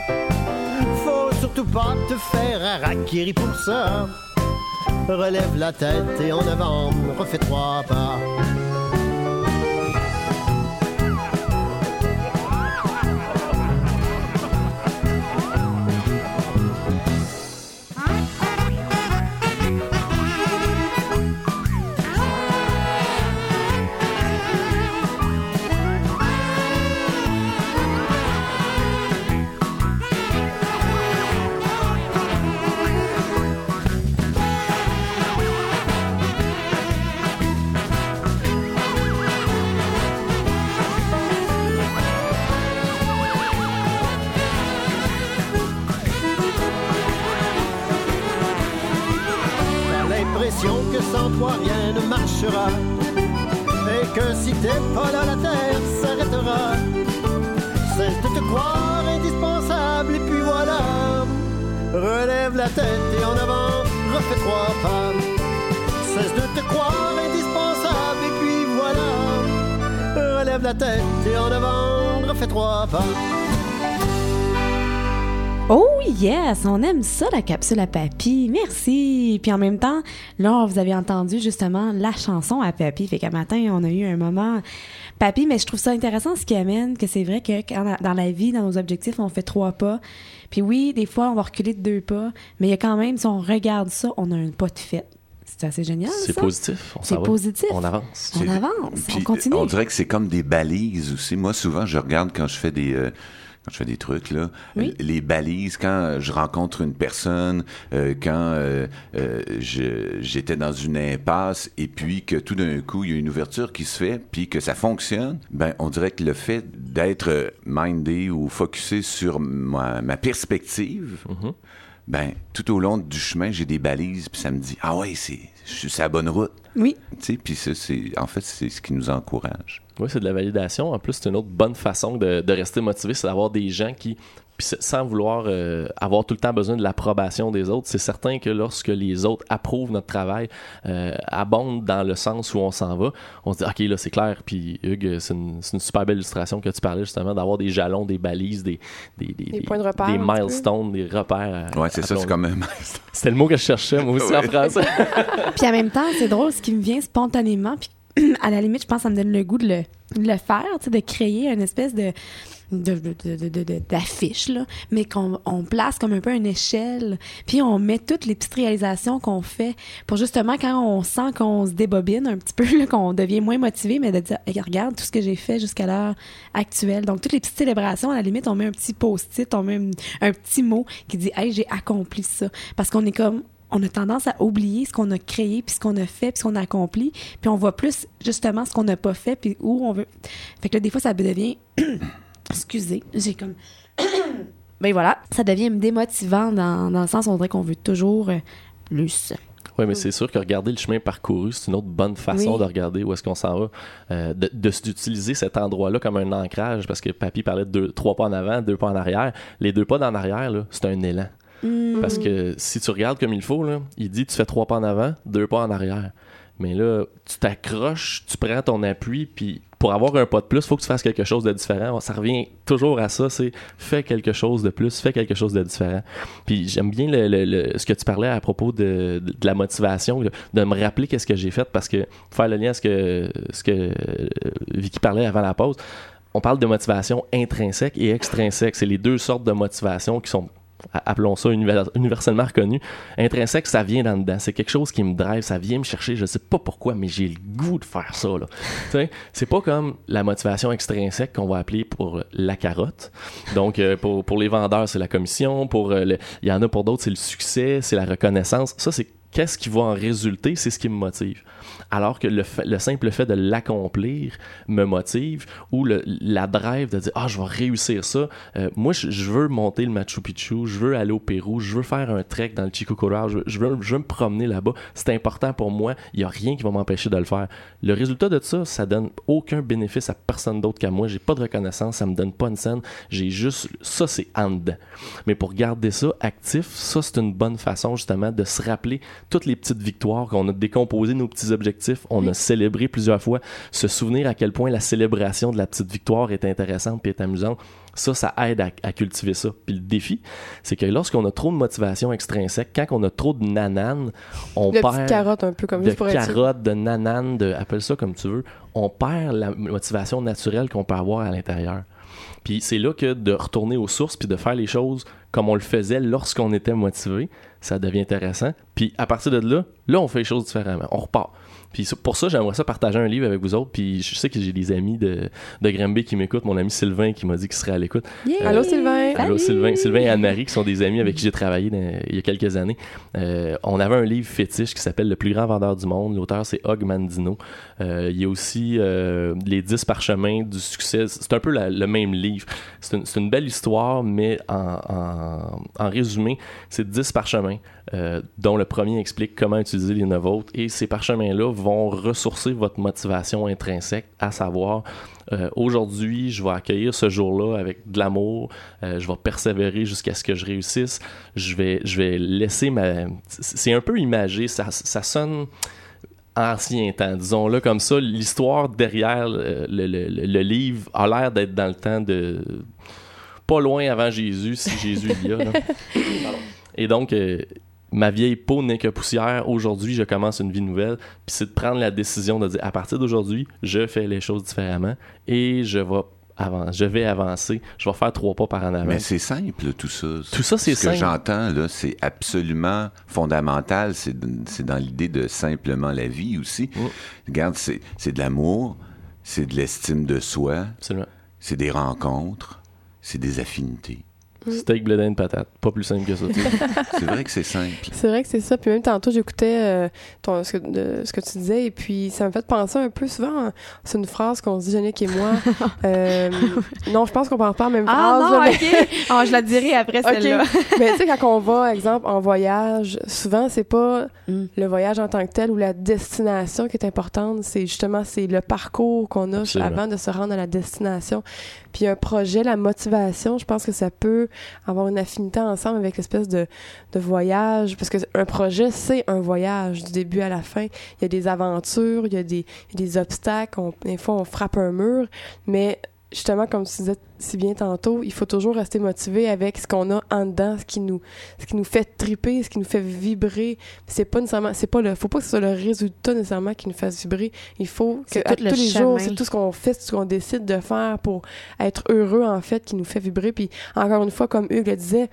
Surtout pas te faire harakiri pour ça. Relève la tête et en avant, refais trois pas. Refais trois pas Cesse de te croire indispensable et puis voilà Relève la tête et en avant, refais trois pas Oh yes, on aime ça la capsule à papy. Merci. Puis en même temps, là vous avez entendu justement la chanson à papy. Fait qu'à matin, on a eu un moment papy, mais je trouve ça intéressant ce qui amène que c'est vrai que quand, dans la vie, dans nos objectifs, on fait trois pas. Puis oui, des fois on va reculer de deux pas, mais il y a quand même si on regarde ça, on a un pas de fait. C'est assez génial. C'est positif. C'est positif. On avance. On avance, on continue. On dirait que c'est comme des balises aussi. Moi, souvent, je regarde quand je fais des euh, quand je fais des trucs là, Oui. les balises quand je rencontre une personne, euh, quand euh, euh, j'étais dans une impasse et puis que tout d'un coup il y a une ouverture qui se fait puis que ça fonctionne. Ben, on dirait que le fait d'être mindé ou focusé sur ma, ma perspective. Ben, tout au long du chemin, j'ai des balises, puis ça me dit, ah ouais, c'est, je suis sur la bonne route. Oui. Tu sais, puis ça, c'est, en fait, c'est ce qui nous encourage. Oui, c'est de la validation. En plus, c'est une autre bonne façon de, de rester motivé, c'est d'avoir des gens qui, sans vouloir euh, avoir tout le temps besoin de l'approbation des autres, c'est certain que lorsque les autres approuvent notre travail, euh, abondent dans le sens où on s'en va, on se dit, OK, là, c'est clair. Puis, Hugues, c'est une, super belle illustration que tu parlais justement, d'avoir des jalons, des balises, des, des, des, points de repère, des un milestones, des repères. à- Ouais, c'est ça, c'est comme même. C'était le mot que je cherchais, moi aussi, en français. [laughs] Puis en même temps, c'est drôle, ce qui me vient spontanément, puis [clears throat] à la limite, je pense que ça me donne le goût de le, faire, de créer une espèce de de- de- mais qu'on on place comme un peu une échelle, puis on met toutes les petites réalisations qu'on fait pour justement quand on sent qu'on se débobine un petit peu, [laughs] qu'on devient moins motivé, mais de dire regarde tout ce que j'ai fait jusqu'à l'heure actuelle. Donc toutes les petites célébrations, à la limite, on met un petit post-it, on met un, un petit mot qui dit Hey, j'ai accompli ça. Parce qu'on est comme on a tendance à oublier ce qu'on a créé, puis ce qu'on a fait, puis ce qu'on a accompli, puis on voit plus justement ce qu'on n'a pas fait, puis où on veut. Fait que là, des fois, ça devient. [clears throat] Excusez, j'ai comme. [clears throat] ben voilà, ça devient démotivant dans, dans le sens où on dirait qu'on veut toujours euh, plus. Oui, mais c'est sûr que regarder le chemin parcouru, c'est une autre bonne façon Oui. de regarder où est-ce qu'on s'en va, euh, de- d'utiliser cet endroit-là comme un ancrage, parce que Papy parlait de deux, trois pas en avant, deux pas en arrière. Les deux pas en arrière, là, c'est un élan. Parce que si tu regardes comme il faut, il dit tu fais trois pas en avant, deux pas en arrière. Mais là, tu t'accroches, tu prends ton appui, puis pour avoir un pas de plus, il faut que tu fasses quelque chose de différent. Ça revient toujours à ça, c'est fais quelque chose de plus, fais quelque chose de différent. Puis j'aime bien le, ce que tu parlais à propos de, la motivation, de, me rappeler qu'est-ce que j'ai fait, parce que faire le lien à ce que, ce que euh, Vicky parlait avant la pause, on parle de motivation intrinsèque et extrinsèque. C'est les deux sortes de motivation qui sont appelons ça univers- universellement reconnu. Intrinsèque, ça vient dans dedans. C'est quelque chose qui me drive, ça vient me chercher. Je sais pas pourquoi, mais j'ai le goût de faire ça. C'est pas comme la motivation extrinsèque qu'on va appeler pour la carotte. Donc, euh, pour, pour les vendeurs, c'est la commission. Pour euh, il y en a pour d'autres, c'est le succès, c'est la reconnaissance. Ça, c'est qu'est-ce qui va en résulter, c'est ce qui me motive. Alors que le, simple fait de l'accomplir me motive, ou la drive de dire Ah, je vais réussir ça. Euh, moi, je, veux monter le Machu Picchu, je veux aller au Pérou, je veux faire un trek dans le Chico Colorado, je, veux- je veux, je veux me promener là-bas. C'est important pour moi. Il n'y a rien qui va m'empêcher de le faire. Le résultat de ça, ça donne aucun bénéfice à personne d'autre qu'à moi. J'ai pas de reconnaissance, ça me donne pas une scène. J'ai juste ça, c'est en dedans. Mais pour garder ça actif, ça c'est une bonne façon justement de se rappeler toutes les petites victoires qu'on a décomposé nos petits objectifs, on a célébré plusieurs fois, se souvenir à quel point la célébration de la petite victoire est intéressante puis est amusante. Ça, ça aide à, à cultiver ça. Puis le défi, c'est que lorsqu'on a trop de motivation extrinsèque, quand on a trop de nanane, on De perd petites carottes un peu comme de carottes, de nananes, de, appelle ça comme tu veux, on perd la motivation naturelle qu'on peut avoir à l'intérieur. Puis c'est là que de retourner aux sources puis de faire les choses comme on le faisait lorsqu'on était motivé, ça devient intéressant. Puis à partir de là, là on fait les choses différemment, on repart. Puis pour ça, j'aimerais ça partager un livre avec vous autres. Puis je sais que j'ai des amis de, de Granby qui m'écoutent. Mon ami Sylvain qui m'a dit qu'il serait à l'écoute. Yeah! Allô, Sylvain? Allô! Sylvain, Sylvain et Anne-Marie, qui sont des amis avec qui j'ai travaillé dans- il y a quelques années. Euh, on avait un livre fétiche qui s'appelle Le plus grand vendeur du monde. L'auteur, c'est Hug Mandino. Euh, il y a aussi euh, Les 10 parchemins du succès. C'est un peu la- le même livre. C'est une, belle histoire, mais en, en- en résumé, c'est 10 parchemins, euh, dont le premier explique comment utiliser les neuf autres. Et ces parchemins-là vont ressourcer votre motivation intrinsèque, à savoir euh, aujourd'hui, je vais accueillir ce jour-là avec de l'amour. Euh, je vais persévérer jusqu'à ce que je réussisse. Je vais, je vais laisser ma. C'est un peu imagé. Ça, ça sonne ancien temps, disons-le comme ça. L'histoire derrière le, le- le- le livre a l'air d'être dans le temps de. Pas loin avant Jésus, si Jésus y a. là. [laughs] Et donc, euh, ma vieille peau n'est que poussière. Aujourd'hui, je commence une vie nouvelle. Puis c'est de prendre la décision de dire à partir d'aujourd'hui, je fais les choses différemment et je vais, avan- je vais avancer. Je vais faire trois pas par en avant. Mais c'est simple, tout ça. Tout ça, c'est Ce que simple. j'entends, là, c'est absolument fondamental. C'est dans l'idée de simplement la vie aussi. Mm. Regarde, c'est c'est de l'amour, c'est de l'estime de soi, Absolument. c'est des rencontres, c'est des affinités. Steak, blé d'Inde, patate. Pas plus simple que ça. [laughs] C'est vrai que c'est simple. C'est vrai que c'est ça. Puis même tantôt, j'écoutais euh, ce, ce que tu disais et puis ça me fait penser un peu souvent. hein, C'est une phrase qu'on se dit, Yannick et moi. [laughs] Euh, non, je pense qu'on parle pas en même Ah phrase. non, là, mais- ok. [laughs] Ah, je la dirai après celle-là. Mais tu sais, quand on va, exemple, en voyage, souvent, c'est pas Mm. le voyage en tant que tel ou la destination qui est importante. C'est justement, c'est le parcours qu'on a Absolument. avant de se rendre à la destination. Puis un projet, la motivation, je pense que ça peut avoir une affinité ensemble avec l'espèce de, voyage. Parce que un projet, c'est un voyage du début à la fin. Il y a des aventures, il y a des, il y a des obstacles. On, des fois, on frappe un mur. Mais justement, comme tu disais si bien tantôt, il faut toujours rester motivé avec ce qu'on a en dedans, ce qui nous, ce qui nous fait triper, ce qui nous fait vibrer. C'est pas nécessairement, c'est pas le, faut pas que ce soit le résultat nécessairement qui nous fasse vibrer. Il faut que C'est à tout le tous les jours, c'est tout ce qu'on fait, ce qu'on décide de faire pour être heureux en fait, qui nous fait vibrer. Puis encore une fois, comme Hugues le disait.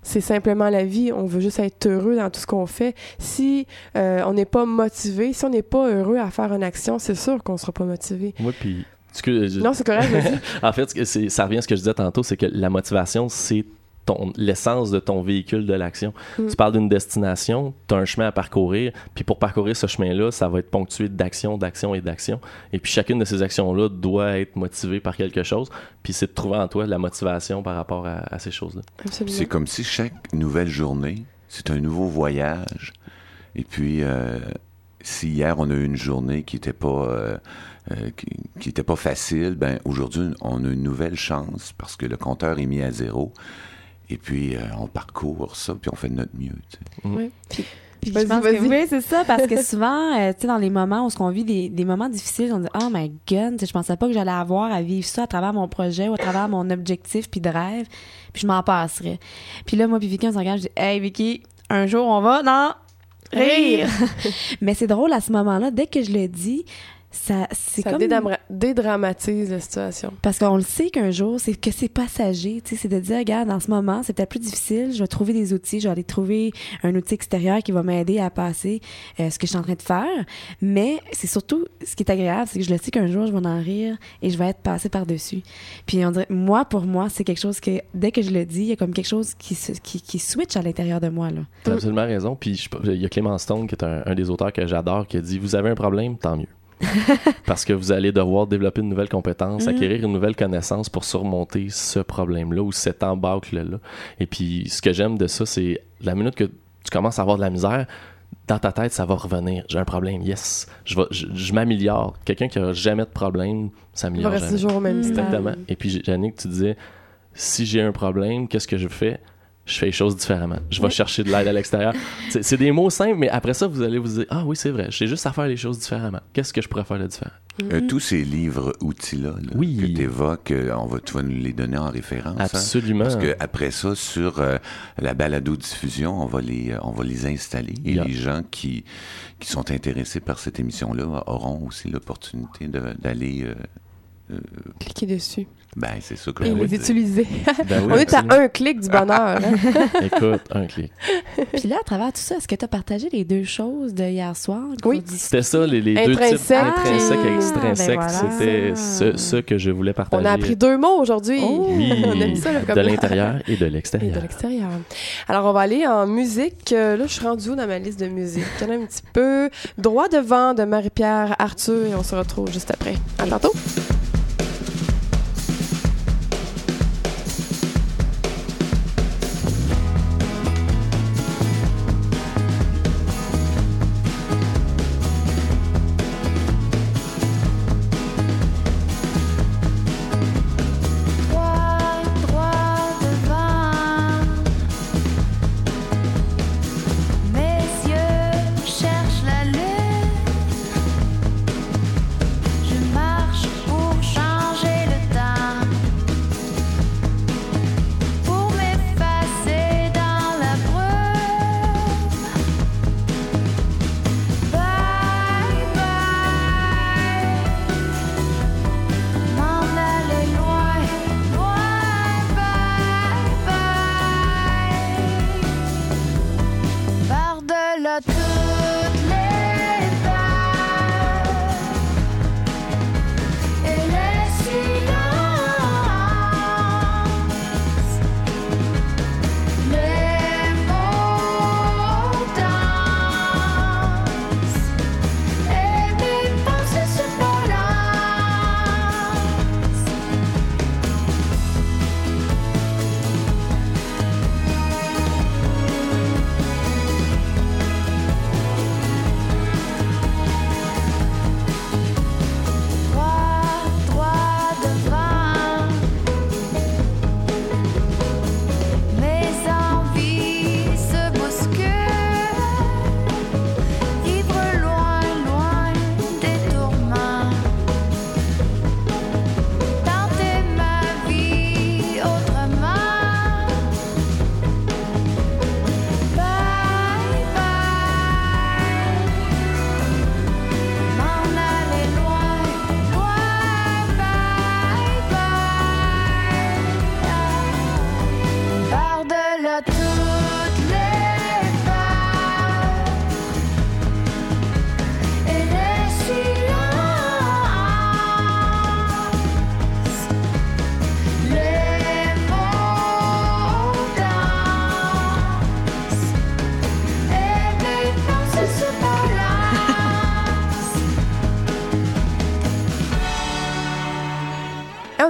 C'est simplement la vie. On veut juste être heureux dans tout ce qu'on fait. Si euh, on n'est pas motivé, si on n'est pas heureux à faire une action, c'est sûr qu'on sera pas motivé. Moi, puis. Excuse- Non, c'est correct, [laughs] en fait, ça revient à ce que je disais tantôt, c'est que la motivation, c'est ton- l'essence de ton véhicule de l'action. Mm. Tu parles d'une destination, tu as un chemin à parcourir, puis pour parcourir ce chemin-là, ça va être ponctué d'action, d'action et d'action. Et puis chacune de ces actions-là doit être motivée par quelque chose, puis c'est de trouver en toi la motivation par rapport à, à ces choses-là. Absolument. C'est comme si chaque nouvelle journée, c'est un nouveau voyage. Et puis, euh, si hier on a eu une journée qui n'était pas, euh, euh, qui, qui était pas facile, ben aujourd'hui on a une nouvelle chance parce que le compteur est mis à zéro. Et puis euh, on parcourt ça, puis on fait de notre mieux. tu sais. Ouais. Puis Vas-y, je pense que oui, c'est ça, parce que souvent, euh, tu sais, dans les moments où on vit des, des moments difficiles, on dit Oh my god, tu sais, je pensais pas que j'allais avoir à vivre ça à travers mon projet ou à travers mon objectif puis de rêve, puis je m'en passerais. Puis là, moi puis Vicky, on se regarde, je dis Hey Vicky, un jour on va non rire. [laughs] Mais c'est drôle à ce moment-là, dès que je le dis, ça, c'est Ça comme... dédamra- dédramatise la situation. Parce qu'on le sait qu'un jour, c'est que c'est passager. Tu sais, c'est de dire, regarde, en ce moment, c'est peut-être plus difficile. Je vais trouver des outils. Je vais aller trouver un outil extérieur qui va m'aider à passer euh, ce que je suis en train de faire. Mais c'est surtout, ce qui est agréable, c'est que je le sais qu'un jour, je vais en rire et je vais être passé par-dessus. Puis on dirait, moi, pour moi, c'est quelque chose que, dès que je le dis, il y a comme quelque chose qui, se, qui, qui switch à l'intérieur de moi, là. T'as absolument raison. Puis il y a Clément Stone, qui est un, un des auteurs que j'adore, qui a dit Vous avez un problème, tant mieux. [laughs] Parce que vous allez devoir développer une nouvelle compétence, Mhm. acquérir une nouvelle connaissance pour surmonter ce problème-là ou cet embâcle-là. Et puis, ce que j'aime de ça, c'est la minute que tu commences à avoir de la misère, dans ta tête, ça va revenir. J'ai un problème, yes. Je, vais- je, je m'améliore. Quelqu'un qui n'a jamais de problème Il va s'améliore rester toujours au même. Exactement. Et puis, Jannick, tu disais, si j'ai un problème, qu'est-ce que je fais? Je fais les choses différemment. Je vais Oui. chercher de l'aide à l'extérieur. [laughs] C'est c'est des mots simples, mais après ça, vous allez vous dire, ah oui, c'est vrai, j'ai juste à faire les choses différemment. Qu'est-ce que je pourrais faire de différent? Euh, tous ces livres outils-là là, Oui. que tu évoques, on va, tu vas nous les donner en référence. hein? Absolument. Parce que après ça, sur euh, la balado-diffusion, on va les, euh, on va les installer et Yeah. les gens qui, qui sont intéressés par cette émission-là auront aussi l'opportunité de- d'aller. euh, euh, Cliquez dessus. Ben, c'est ça que Et je veux les dire. utiliser. Ben oui, [laughs] On est à un clic du bonheur. hein. [laughs] Écoute, un clic. [laughs] Puis là, à travers tout ça, est-ce que tu as partagé les deux choses de hier soir? Oui. C'était ça, les, les deux types Intrinsèque intrinsèques et et- extrinsèques. Ah, ben voilà. C'était ce, ce que je voulais partager. On a appris deux mots aujourd'hui. Oh. Oui, On aime ça, le de l'intérieur et de Et de l'extérieur. l'extérieur. Alors, on va aller en musique. Euh, là, je suis rendue où dans ma liste de musique? Il y en a un petit peu. Droit devant de Marie-Pierre Arthur et on se retrouve juste après. À tantôt.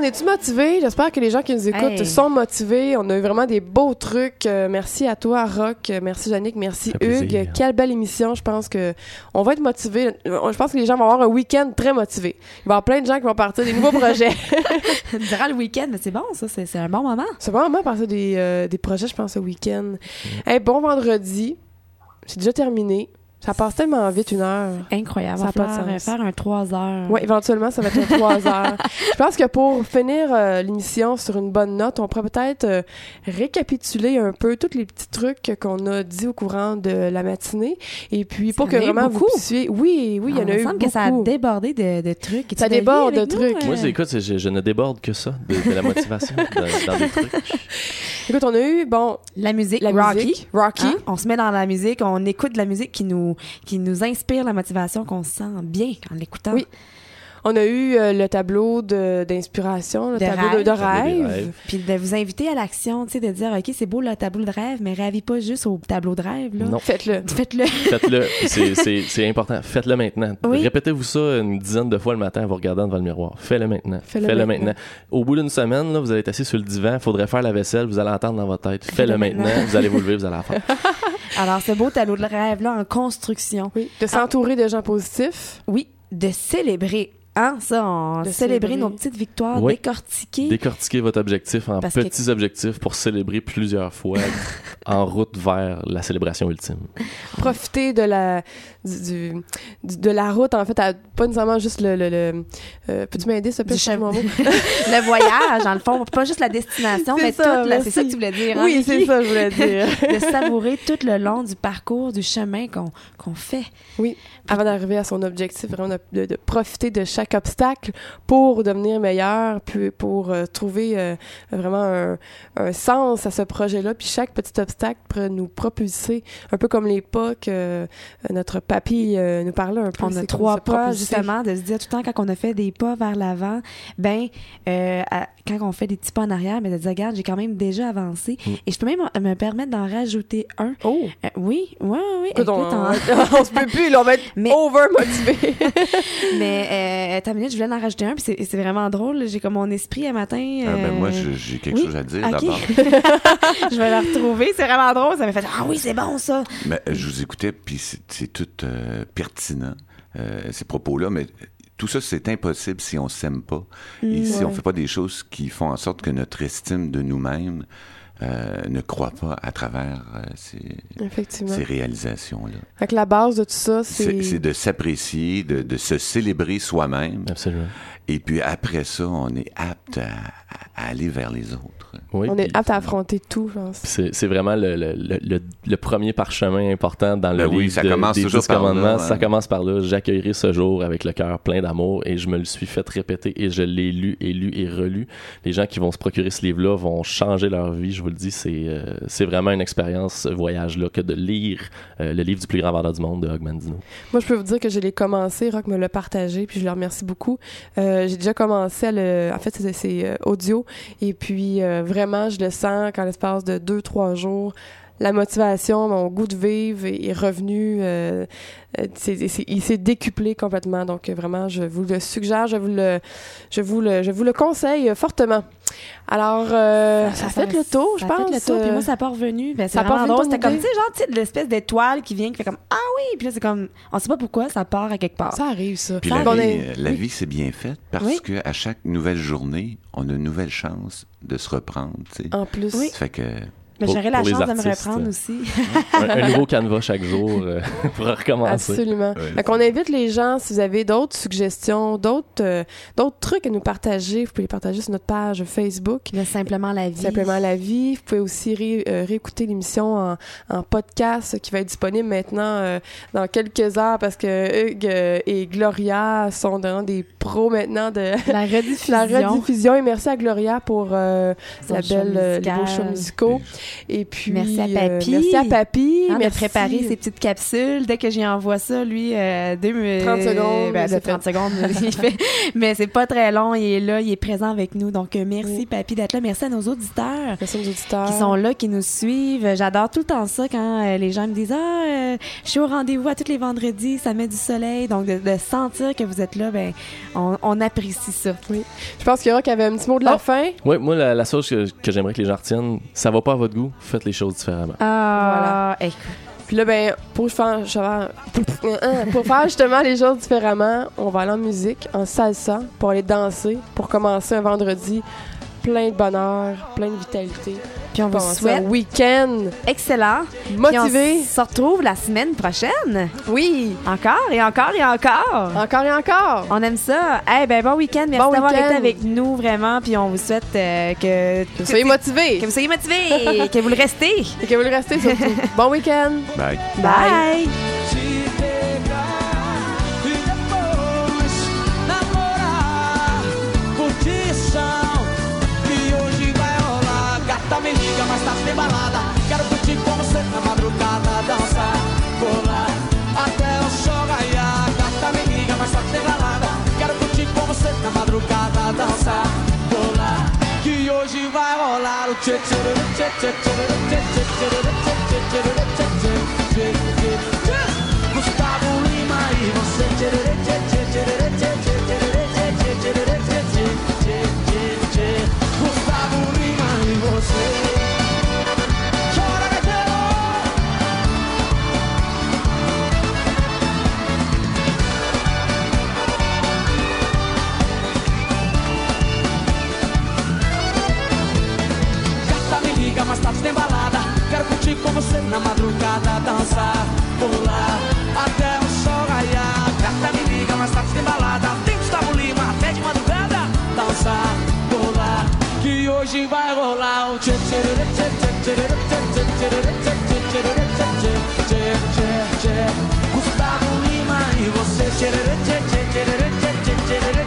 Est-tu motivés? J'espère que les gens qui nous écoutent Hey. sont motivés. On a eu vraiment des beaux trucs. Euh, merci à toi, Rock. Euh, Merci, Yannick. Merci, Hugues. plaisir. Quelle belle émission. Je pense que on va être motivés. Je pense que les gens vont avoir un week-end très motivé. Il va y avoir plein de gens qui vont partir des nouveaux projets. [laughs] [laughs] Durant le week-end, mais c'est bon, ça, c'est c'est un bon moment. C'est vraiment partir des, euh, des projets, je pense, au week-end. Hey, bon vendredi. C'est déjà terminé. Ça passe tellement vite, une heure. Incroyable. Ça Ça a pas de va sens. faire un 3 heures. Oui, éventuellement, ça va être un trois heures. [laughs] Je pense que pour finir euh, l'émission sur une bonne note, on pourrait peut-être euh, récapituler un peu tous les petits trucs qu'on a dit au courant de la matinée. Et puis, pour Il que vraiment vous puissiez... Oui, oui, il y en Ah, a me eu semble beaucoup. que ça a débordé de, de trucs. Ça déborde de nous, trucs. euh? Moi, c'est- écoute, je, je ne déborde que ça, de, de la motivation dans, dans des trucs. Écoute, on a eu, bon, La musique, la Rocky. musique, Rocky. Hein? On se met dans la musique, on écoute de la musique qui nous, qui nous inspire la motivation, qu'on se sent bien en l'écoutant. Oui. On a eu euh, le tableau de- d'inspiration, le De tableau de, rêve. de. Puis de vous inviter à l'action, tu sais, de dire, OK, c'est beau le tableau de rêve, mais rêvez pas juste au tableau de rêve, là. Non. Faites-le. Faites-le. Faites-le, [laughs] c'est- c'est c'est important. Faites-le maintenant. Oui. Répétez-vous ça une dizaine de fois le matin en vous regardant devant le miroir. Faites-le maintenant. Fais-le Faites-le maintenant. maintenant. Au bout d'une semaine, là, vous allez être assis sur le divan, il faudrait faire la vaisselle, vous allez entendre dans votre tête. Faites-le Fais-le maintenant. maintenant. vous allez vous lever, vous allez la faire. [laughs] Alors, ce beau tableau de rêve-là en construction. Oui. De s'entourer de gens positifs. Oui, de célébrer. Hein, ça, on De célébrer célébrer. nos petites victoires, Oui. décortiquer. Décortiquez votre objectif en Parce que- petits objectifs pour célébrer plusieurs fois [laughs] en route vers la célébration ultime. profiter de la du, du- du- de la route en fait à, pas nécessairement juste le, le, le- euh, peux-tu m'aider s'il te plaît Du je cherche mon mot? [laughs] Le voyage, dans le fond, pas juste la destination, mais ça, merci. C'est ça que tu voulais dire, hein, oui c'est ça que je voulais dire [laughs] de savourer tout le long du parcours, du chemin qu'on qu'on fait. oui avant d'arriver à son objectif vraiment de, de- de profiter de chaque obstacle pour devenir meilleur puis pour euh, trouver euh, vraiment un, un sens à ce projet là puis chaque petit obstacle pourrait nous propulser un peu comme les pas que notre papy euh, nous parlait un peu On a trois pas, justement, de se dire tout le temps, quand on a fait des pas vers l'avant, ben, euh, à- quand on fait des petits pas en arrière, mais de dire, regarde, j'ai quand même déjà avancé. Mm. Et je peux même me permettre d'en rajouter un. oh Euh, oui, oui, oui. Écoute, [laughs] on, se peut plus, là, on va être Mais- over motivé. [laughs] [laughs] Mais, euh, ta minute, je voulais en rajouter un, puis c'est c'est vraiment drôle. J'ai comme mon esprit un matin. Ah, ben, moi, je- j'ai quelque oui, chose à dire d'abord. je vais la retrouver. C'est vraiment drôle. Ça m'a fait Ah oui, c'est bon, ça. Mais je vous écoutais, puis c'est tout euh, pertinent, euh, ces propos-là, mais tout ça, c'est impossible si on s'aime pas. Et si on fait pas des choses qui font en sorte que notre estime de nous-mêmes euh, ne croît pas à travers euh, ces, réalisations-là. Fait que la base de tout ça, C'est c'est... de s'apprécier, de, de se célébrer soi-même, Absolument. et puis après ça, on est apte à, à aller vers les autres. Oui, On est apte à affronter tout, je pense. C'est vraiment le, le, le, le- le premier parchemin important dans le Ben oui, livre ça de- commence des toujours par là, commandements. hein. Ça commence par là. J'accueillerai ce jour avec le cœur plein d'amour et je me le suis fait répéter et je l'ai lu et lu et relu. Les gens qui vont se procurer ce livre-là vont changer leur vie, je vous le dis. C'est euh, vraiment une expérience, ce voyage-là, que de lire euh, le livre du plus grand vendeur du monde de Hog Mandino. Moi, je peux vous dire que je l'ai commencé, Rock me l'a partagé, puis je le remercie beaucoup. Euh, j'ai déjà commencé à le... En fait, c'est- audio, et puis vraiment, je le sens qu'en l'espace de deux, trois jours, la motivation, mon goût de vivre est, revenu, euh, euh, c'est- c'est- il s'est décuplé complètement. Donc vraiment, je vous le suggère, je vous le, je vous le, je vous le conseille fortement. Alors, euh, ça, fait le tour, je ça pense. fait le tour, puis moi, ça n'a pas revenu. Ben, c'est ça pas drôle. C'était comme, tu sais, genre, tu sais, de l'espèce d'étoile qui vient, qui fait comme, ah oui, puis là, c'est comme, on sait pas pourquoi, ça part à quelque part. ça arrive, ça. Puis Ça, la vie, est- la oui. vie c'est bien fait parce Oui. que à chaque nouvelle journée, on a une nouvelle chance de se reprendre. tu sais. En plus. Oui. Ça fait que Mais j'aurais la chance de me artistes, reprendre aussi. un, un nouveau canevas chaque jour euh, [laughs] pour recommencer. Absolument. Ouais. Fait qu'on invite les gens, si vous avez d'autres suggestions, d'autres euh, d'autres trucs à nous partager, vous pouvez les partager sur notre page Facebook. De simplement la vie. Simplement la vie. Vous pouvez aussi ré- euh, réécouter l'émission en, en podcast qui va être disponible maintenant euh, dans quelques heures parce que Hugues euh, et Gloria sont vraiment des pros maintenant de La [laughs] rediffusion. la rediffusion. Et merci à Gloria pour euh, la show belle, les beaux musical. shows musicaux. Et puis, Merci à euh, Papy. merci à Papy. Hein, de merci. préparer ses petites capsules. Dès que j'y envoie ça, lui, euh, deux, 30 secondes, ben, de c'est 30 secondes, il fait. [laughs] Mais c'est pas très long. Il est là, il est présent avec nous. Donc, euh, merci, Oui. Papy, d'être là. Merci à nos auditeurs. Merci aux auditeurs. qui sont là, qui nous suivent. J'adore tout le temps ça quand euh, les gens me disent Ah, euh, je suis au rendez-vous à tous les vendredis, ça met du soleil. Donc, de, de sentir que vous êtes là, ben, on, on apprécie ça. Je pense qu'il y aura qui avait un petit mot de la Oh. fin. Oui, moi, la, la chose que, que j'aimerais que les gens retiennent, ça va pas à votre goût, faites les choses différemment. Ah, écoute. Puis là, ben, pour faire, [laughs] pour faire justement les choses différemment, on va aller en musique, en salsa, pour aller danser, pour commencer un vendredi plein de bonheur, plein de vitalité. Puis on vous souhaite un week-end excellent. Puis motivé. on se retrouve la semaine prochaine. Oui, Encore et encore et encore. encore et encore. On aime ça. Eh ben bon week-end. Merci Bon d'avoir été avec nous vraiment. Puis on vous souhaite euh, que, Que vous soyez motivés que vous soyez motivés, [laughs] que vous le restez. et que vous le restez surtout. bon week-end. Bye. Bye. Gata me liga, mas tá sem balada. Quero curtir com você na madrugada, dançar, pular até o sol raiar. Gata me liga, mas tá sem balada. Quero curtir com você na madrugada, dançar, pular. Que hoje vai rolar o tchê tchê tchê tchê tchê tchê tchê tchê tchê tchê tchê e tchê tchê tchê tchê tchê tchê tchê tá. Quero curtir com você na madrugada, dançar, pular até o sol raiar. Gata me liga, mas tá sem balada. Tem Gustavo Lima até de madrugada, dançar, pular. Que hoje vai rolar o tchê tchê tchê tchê tchê tchê tchê tchê tchê tchê Gustavo Lima e você tchê tchê tchê tchê tchê tchê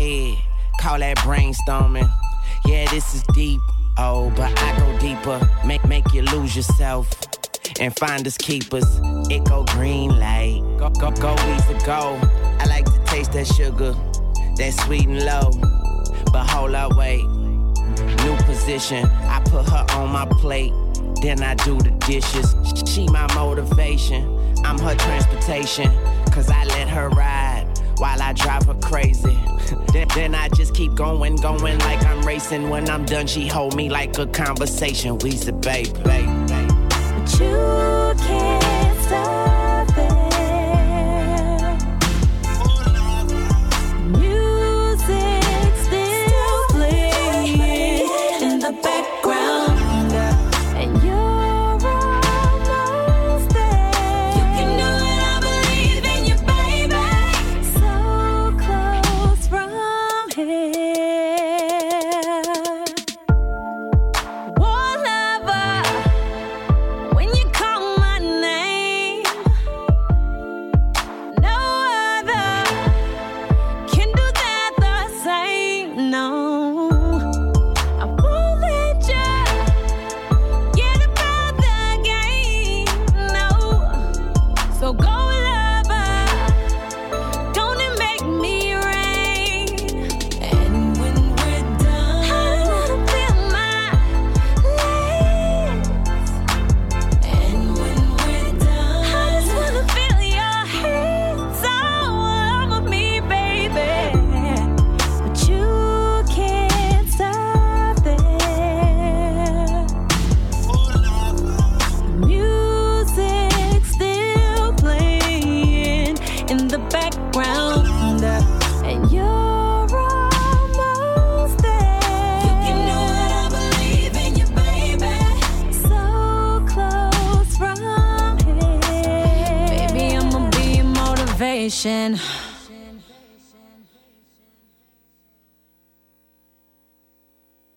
head. Call that brainstorming. Yeah, this is deep. Oh, but I go deeper. Make make you lose yourself and find us keepers. It go green light. Go go go easy go. I like to taste that sugar, that sweet and low. But hold up, wait. New position. I put her on my plate. Then I do the dishes. She my motivation. I'm her transportation. Cause I let her ride while I drive her crazy. [laughs] then, then, I just keep going, going like I'm racing. When I'm done, she hold me like a conversation. We's the babe, babe, babe. But you can't.